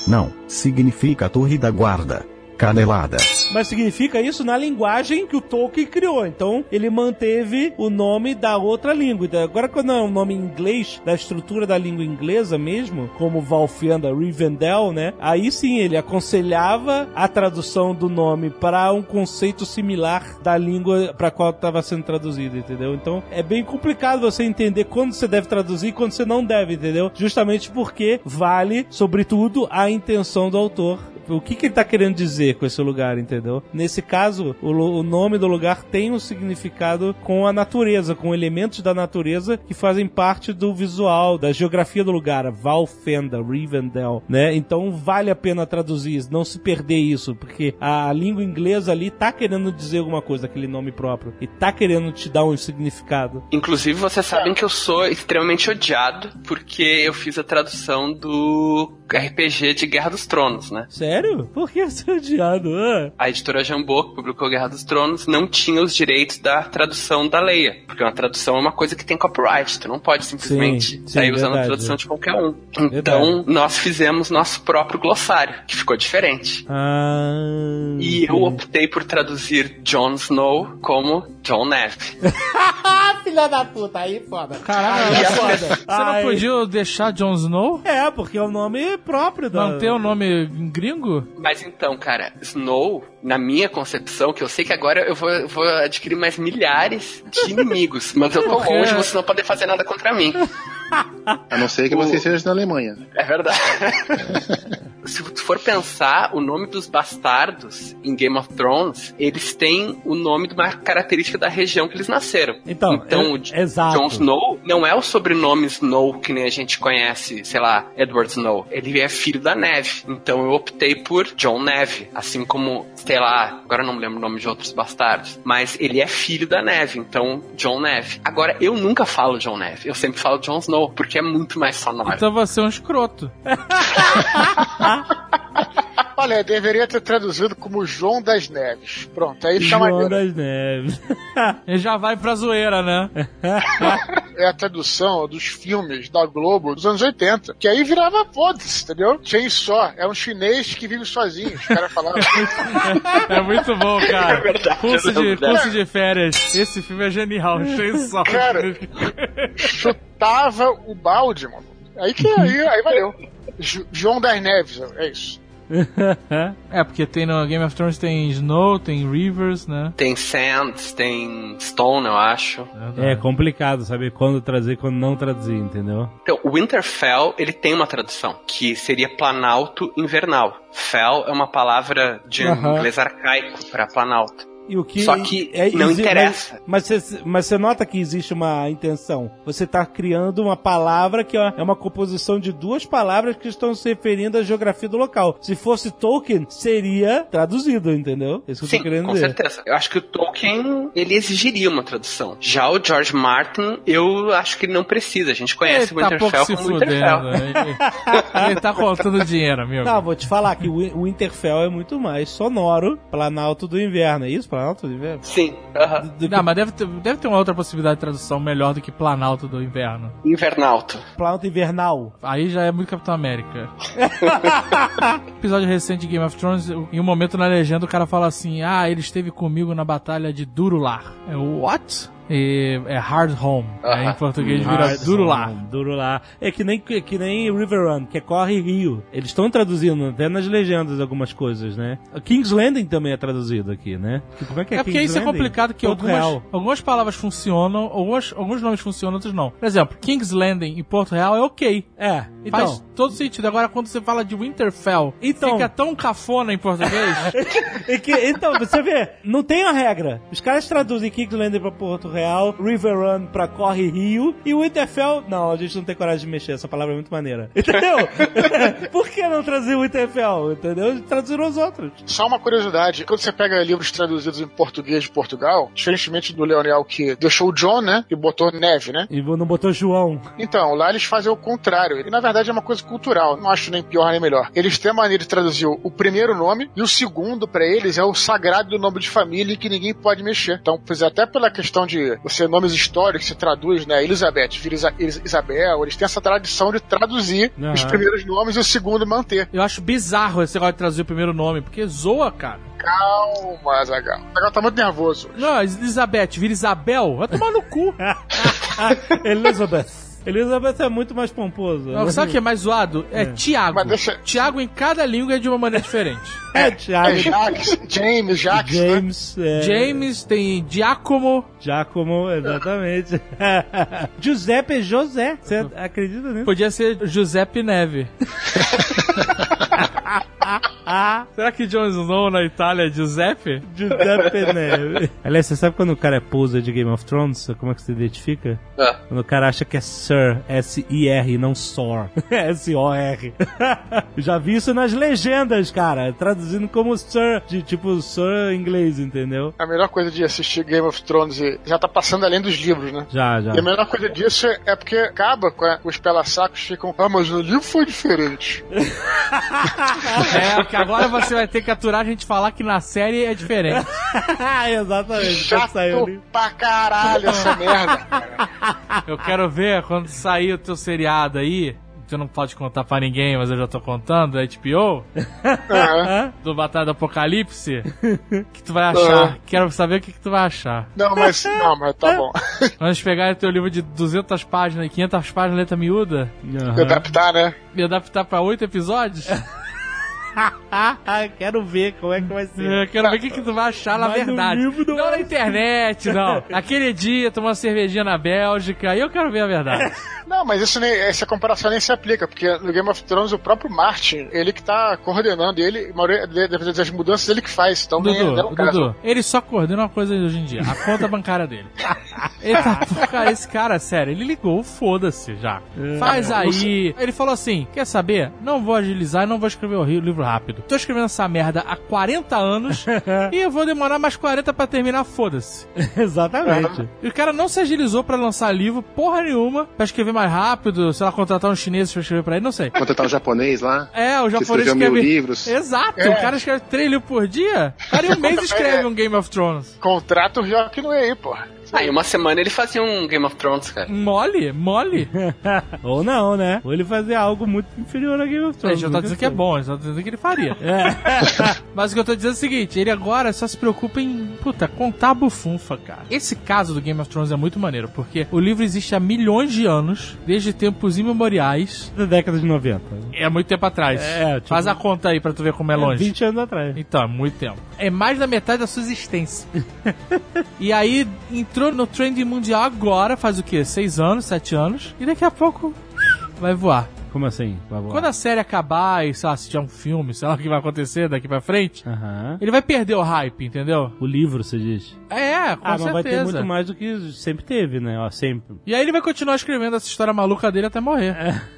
Não, significa Torre da Guarda. Canelada. Mas significa isso na linguagem que o Tolkien criou. Então, ele manteve o nome da outra língua. Então, Agora, quando é um nome em inglês, da estrutura da língua inglesa mesmo, como Valfianda Rivendell, né? Aí sim, ele aconselhava a tradução do nome para um conceito similar da língua para qual estava sendo traduzido, entendeu? Então, é bem complicado você entender quando você deve traduzir e quando você não deve, entendeu? Justamente porque vale, sobretudo, a intenção do autor o que, que ele tá querendo dizer com esse lugar, entendeu? Nesse caso, o, o nome do lugar tem um significado com a natureza, com elementos da natureza que fazem parte do visual, da geografia do lugar, Valfenda, Rivendell, né? Então vale a pena traduzir, não se perder isso, porque a língua inglesa ali tá querendo dizer alguma coisa, aquele nome próprio, e tá querendo te dar um significado. Inclusive, vocês sabem que eu sou extremamente odiado porque eu fiz a tradução do RPG de Guerra dos Tronos, né? Sério? Por que você é odiado? Ah. A editora Jambô, que publicou Guerra dos Tronos, não tinha os direitos da tradução da Leia. Porque uma tradução é uma coisa que tem copyright. Tu não pode simplesmente Sim, sim, sair usando verdade. a tradução de qualquer um. Então, nós fizemos nosso próprio glossário, que ficou diferente. Ah, E eu optei por traduzir Jon Snow como John Neve. filha da puta, aí foda. Caralho, Aí é foda. Você não podia deixar Jon Snow? É, porque é o nome próprio da. Não ter o nome gringo? Mas então, cara, Snow, na minha concepção, que eu sei que agora eu vou, vou adquirir mais milhares de inimigos, mas eu tô longe, vocês não podem fazer nada contra mim. A não ser que você seja da Alemanha. É verdade. Se tu for pensar, o nome dos bastardos em Game of Thrones, eles têm o nome de uma característica da região que eles nasceram. Então, então é- o exato. Jon Snow não é o sobrenome Snow que nem a gente conhece, sei lá, Edward Snow. Ele é filho da neve. Então eu optei por John Neve, assim como, sei lá, agora eu não me lembro o nome de outros bastardos, mas ele é filho da neve, então John Neve. Agora eu nunca falo John Neve, eu sempre falo Jon Snow, porque é muito mais sonoro. Então você é um escroto. Olha, deveria ter traduzido como João das Neves. Pronto, aí fica João maneiro. das Neves. Ele já vai pra zoeira, né? É a tradução dos filmes da Globo dos anos 80. Que aí virava foda-se, entendeu? Chainsaw é um chinês que vive sozinho. Os caras falavam. É muito bom, cara. É verdade, Curso é de, curso de férias. Esse filme é genial. Cheio só. Cara. chutava o balde, mano. Aí que aí, aí valeu. Jo- João das Neves, é isso. É, porque tem no Game of Thrones tem Snow, tem Rivers, né? Tem Sands, tem Stone, eu acho. É complicado saber quando trazer e quando não traduzir, entendeu? Então, o Winterfell, ele tem uma tradução, que seria planalto invernal. Fell é uma palavra de inglês arcaico para planalto. E o que Só que é, não exi- interessa. Mas, mas, você, mas você nota que existe uma intenção. Você está criando uma palavra que é uma composição de duas palavras que estão se referindo à geografia do local. Se fosse Tolkien, seria traduzido, entendeu? É isso que eu Sim, tô querendo com dizer. certeza. Eu acho que o Tolkien, ele exigiria uma tradução. Já o George Martin, eu acho que ele não precisa. A gente conhece ele o tá pouco Winterfell se como Winterfell. fudendo. Ele, ele tá contando dinheiro, amigo. Não, vou te falar que o Winterfell é muito mais sonoro, Planalto do Inverno. É isso? Planalto do Inverno? Sim, aham. Do que Não, mas deve ter, deve ter uma outra possibilidade de tradução melhor do que Planalto do Inverno. Invernalto. Planalto Invernal. Aí já é muito Capitão América. Episódio recente de Game of Thrones, em um momento na legenda o cara fala assim: Ah, ele esteve comigo na batalha de Durular. É o what? E é Hard Home. Aí Aham. em português vira Durular. Durular. É que nem, que nem River Run, que é Corre Rio. Eles estão traduzindo até nas legendas algumas coisas, né? King's Landing também é traduzido aqui, né? Que- Como é que é, É porque King's isso é Landing? complicado que Porto algumas, Real. algumas palavras funcionam, algumas, alguns nomes funcionam, outros não. Por exemplo, King's Landing e Porto Real é ok. É, então. Faz todo sentido. Agora, quando você fala de Winterfell, Então. fica tão cafona em português. É que, então, você vê, não tem uma regra. Os caras traduzem King's Landing pra Porto Real, River Run pra Corre Rio, e o Winterfell, não, a gente não tem coragem de mexer, essa palavra é muito maneira. Entendeu? Por que não traduzir o Winterfell? Entendeu? Traduziram os outros. Só uma curiosidade, quando você pega livros traduzidos em português de Portugal, diferentemente do Leonel que deixou o John, né, e botou Neve, né? E não botou João. Então, lá eles fazem o contrário. E na verdade é uma coisa cultural. Não acho nem pior nem melhor. Eles têm a maneira de traduzir o primeiro nome e o segundo pra eles é o sagrado do nome de família que ninguém pode mexer. Então, pois até pela questão de que você nomes históricos se traduz, né? Elizabeth vira Isa Isabel, eles têm essa tradição de traduzir Uhum. os primeiros nomes e o segundo manter. Eu acho bizarro esse negócio de traduzir o primeiro nome, porque zoa, cara. Calma, Zagal. O Zagal tá muito nervoso. hoje. Não, Elizabeth vira Isabel, vai tomar no cu. Elizabeth. Elizabeth é muito mais pomposo. Não, sabe o que é mais zoado? É, Tiago. Mas deixa- Tiago em cada língua é de uma maneira diferente. É, Thiago. É Jacques, James, Jacques, né? James. É, James tem Giacomo. Giacomo, exatamente. Giuseppe é José. Você acredita nisso? Podia ser Giuseppe Neve. Será que Jon Snow na Itália é Giuseppe? Giuseppe Neve. Aliás, você sabe quando o cara é poser de Game of Thrones? Como é que se identifica? Ah, Quando o cara acha que é Sir, S-I-R, não Sor. S-O-R. Já vi isso nas legendas, cara. Traduzindo como Sir, de tipo Sir em inglês, entendeu? A melhor coisa de assistir Game of Thrones e já tá passando além dos livros, né? Já, já. E a melhor coisa disso é- é porque acaba com a- os pela-sacos ficam. Ah, mas no livro foi diferente. É, porque agora você vai ter que aturar a gente falar que na série é diferente. Exatamente. Chato ali. pra caralho essa merda. cara. Eu quero ver quando sair o teu seriado aí. Tu não pode contar pra ninguém, mas eu já tô contando, da HBO, Aham. do Batalha do Apocalipse. que tu vai achar? Ah. Quero saber o que, que tu vai achar. Não, mas. Não, mas tá bom. Quando eles pegarem teu livro de 200 páginas e 500 páginas, letra miúda, Aham. Adaptar, né? e adaptar pra 8 episódios, Quero ver como é que vai ser. eu quero ver o que, que tu vai achar na verdade. livro não Não na internet, não. Aquele dia, tomar uma cervejinha na Bélgica, aí eu quero ver a verdade. Não, mas isso nem, essa comparação nem se aplica, porque no Game of Thrones o próprio Martin, ele que tá coordenando, ele, a maioria de- das mudanças ele que faz, então Dudu, nem é um caso. Dudu, ele só coordena uma coisa hoje em dia, a conta bancária dele. Ele tá, cara, esse cara, sério, ele ligou, foda-se já. Faz aí. Ele falou assim: quer saber? Não vou agilizar e não vou escrever o ri- livro rápido. Tô escrevendo essa merda há 40 anos e eu vou demorar mais 40 pra terminar, foda-se. Exatamente. E o cara não se agilizou pra lançar livro, porra nenhuma, pra escrever mais rápido, sei lá, contratar uns chineses pra escrever pra ele, não sei. Contratar o japonês lá. É, o que japonês escreveu mil escreve. livros. Exato, É. o cara escreve três livros por dia. O cara em um mês escreve um Game of Thrones. Contrata o Joaquim no aí, porra. Ah, em uma semana ele fazia um Game of Thrones, cara. Mole? Mole? Ou não, né? Ou ele fazia algo muito inferior a Game of A Thrones. gente não tá dizendo que é bom, a gente tá dizendo que ele faria. Mas o que eu tô dizendo é o seguinte, ele agora só se preocupa em, puta, contar a bufunfa, cara. Esse caso do Game of Thrones é muito maneiro, porque o livro existe há milhões de anos, desde tempos imemoriais. Da década de 90. É muito tempo atrás. É, tipo- Faz a conta aí pra tu ver como é longe. 20 anos atrás. Então, é muito tempo. É mais da metade da sua existência. e aí, entrou no trend mundial agora, faz o quê? Seis anos, sete anos. E daqui a pouco vai voar. Como assim? Quando a série acabar e, sei lá, se tiver um filme, sei lá o que vai acontecer daqui pra frente, Aham. ele vai perder o hype, entendeu? O livro, você diz? É, com ah, mas certeza. vai ter muito mais do que sempre teve, né? Ó, sempre. E aí ele vai continuar escrevendo essa história maluca dele até morrer.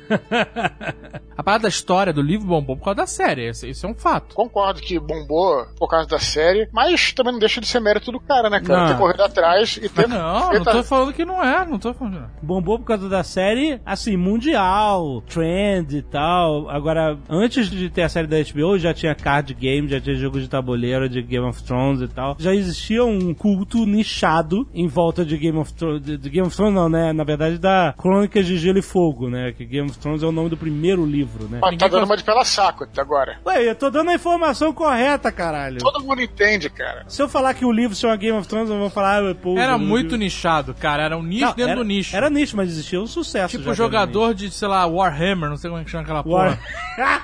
a parada da história do livro bombou por causa da série, isso, isso é um fato. Concordo que bombou por causa da série, mas também não deixa de ser mérito do cara, né, cara? Não. Ter corrido atrás e ter. Não, não tô falando que não é, não tô falando. Bombou por causa da série, assim, mundial, trend e tal. Agora, antes de ter a série da HBO, já tinha card game, já tinha jogo de tabuleiro de Game of Thrones e tal. Já existia um culto nichado em volta de Game of Thrones. De, de Game of Thrones não, né? Na verdade, da Crônicas de Gelo e Fogo, né? Que Game of Thrones é o nome do primeiro livro, né? Ó, tá dando uma de pela saco até agora. Ué, eu tô dando a informação correta, caralho. Todo mundo entende, cara. Se eu falar que o livro chama Game of Thrones, eu vou falar, ah, pô, Era muito livro- nichado, cara, era um nicho Não, dentro era, do nicho. Era nicho, mas existia um sucesso. tipo já jogador de, sei lá, Warhammer, não sei como é que chama aquela War... porra.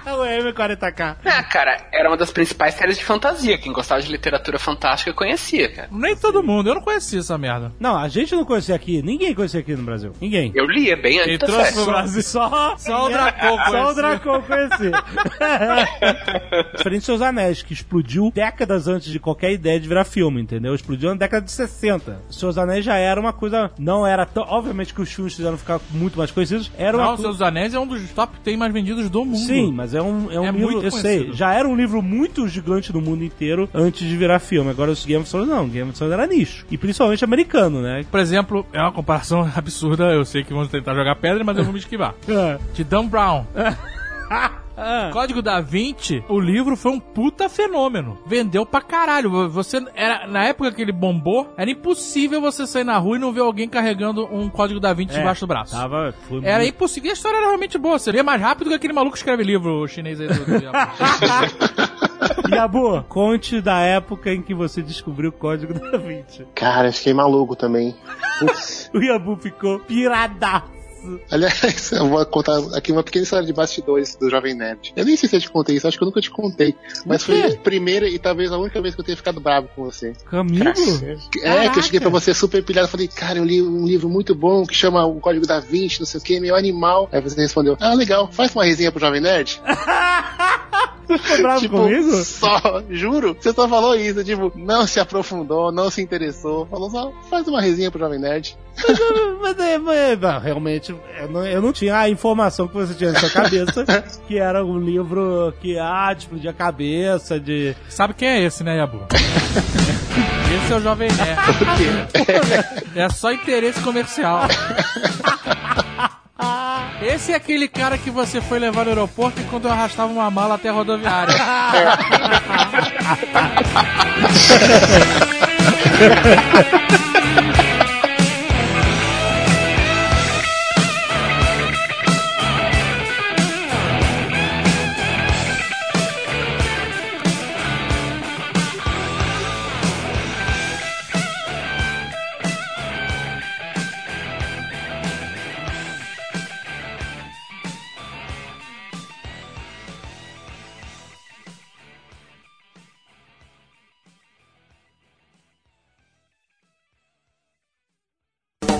o M40K. Ah, cara, era uma das principais séries de fantasia. Quem gostava de literatura fantástica conhecia, cara. Nem todo mundo, eu não conhecia essa merda. Não, a gente não conhecia aqui. Ninguém conhecia aqui no Brasil. Ninguém. Eu lia bem antes da trouxe pro Brasil? Só, Só o Dracon Só o conhecia. Dracon conhecia. Diferente de Seus Anéis, que explodiu décadas antes de qualquer ideia de virar filme, entendeu? Explodiu na década de 60. Seus Anéis já era uma coisa... Não era tão... Obviamente que os filmes fizeram ficar muito mais conhecidos. Era uma Não, coisa... Seus Anéis é um dos top 10 mais vendidos do mundo. Sim, mas é um, é um É livro, eu sei, conhecido. já era um livro muito gigante no mundo inteiro antes de virar filme. Agora os Game of Thrones não, Game of Thrones era nicho. E principalmente americano, né? Por exemplo, é uma comparação absurda, eu sei que vão tentar jogar pedra, mas eu vou me esquivar. É. De Dan Brown. Ah. Código da Vinci, o livro foi um puta fenômeno. Vendeu pra caralho. Você era na época que ele bombou, era impossível você sair na rua e não ver alguém carregando um Código da Vinci É, debaixo do braço. Tava, foi Era muito- impossível. E a história era realmente boa. Seria mais rápido que aquele maluco que escreve livro chinês aí do, do Yabu, conte da época em que você descobriu o código da Vinci. Cara, eu fiquei maluco também. O Yabu ficou piradaço. Aliás, eu vou contar aqui uma pequena história de bastidores do Jovem Nerd. Eu nem sei se eu te contei isso, acho que eu nunca te contei. Mas foi a primeira e talvez a única vez que eu tenha ficado bravo com você. Comigo? É, que eu cheguei pra você super pilhado falei, cara, eu li um livro muito bom que chama O Código da Vinci, não sei o que, meio animal. Aí você respondeu, ah, legal, faz uma resenha pro Jovem Nerd. Ficou bravo tipo, comigo? só, juro, você só falou isso, tipo, não se aprofundou, não se interessou, falou só, faz uma resenha pro Jovem Nerd. Mas, é, mas, não, realmente, eu não, eu não tinha a informação que você tinha na sua cabeça, que era um livro que, ah, de explodir a cabeça, de... Sabe quem é esse, né, Yabu? esse é o Jovem Nerd. É só interesse comercial. Esse é aquele cara que você foi levar no aeroporto enquanto eu arrastava uma mala até a rodoviária.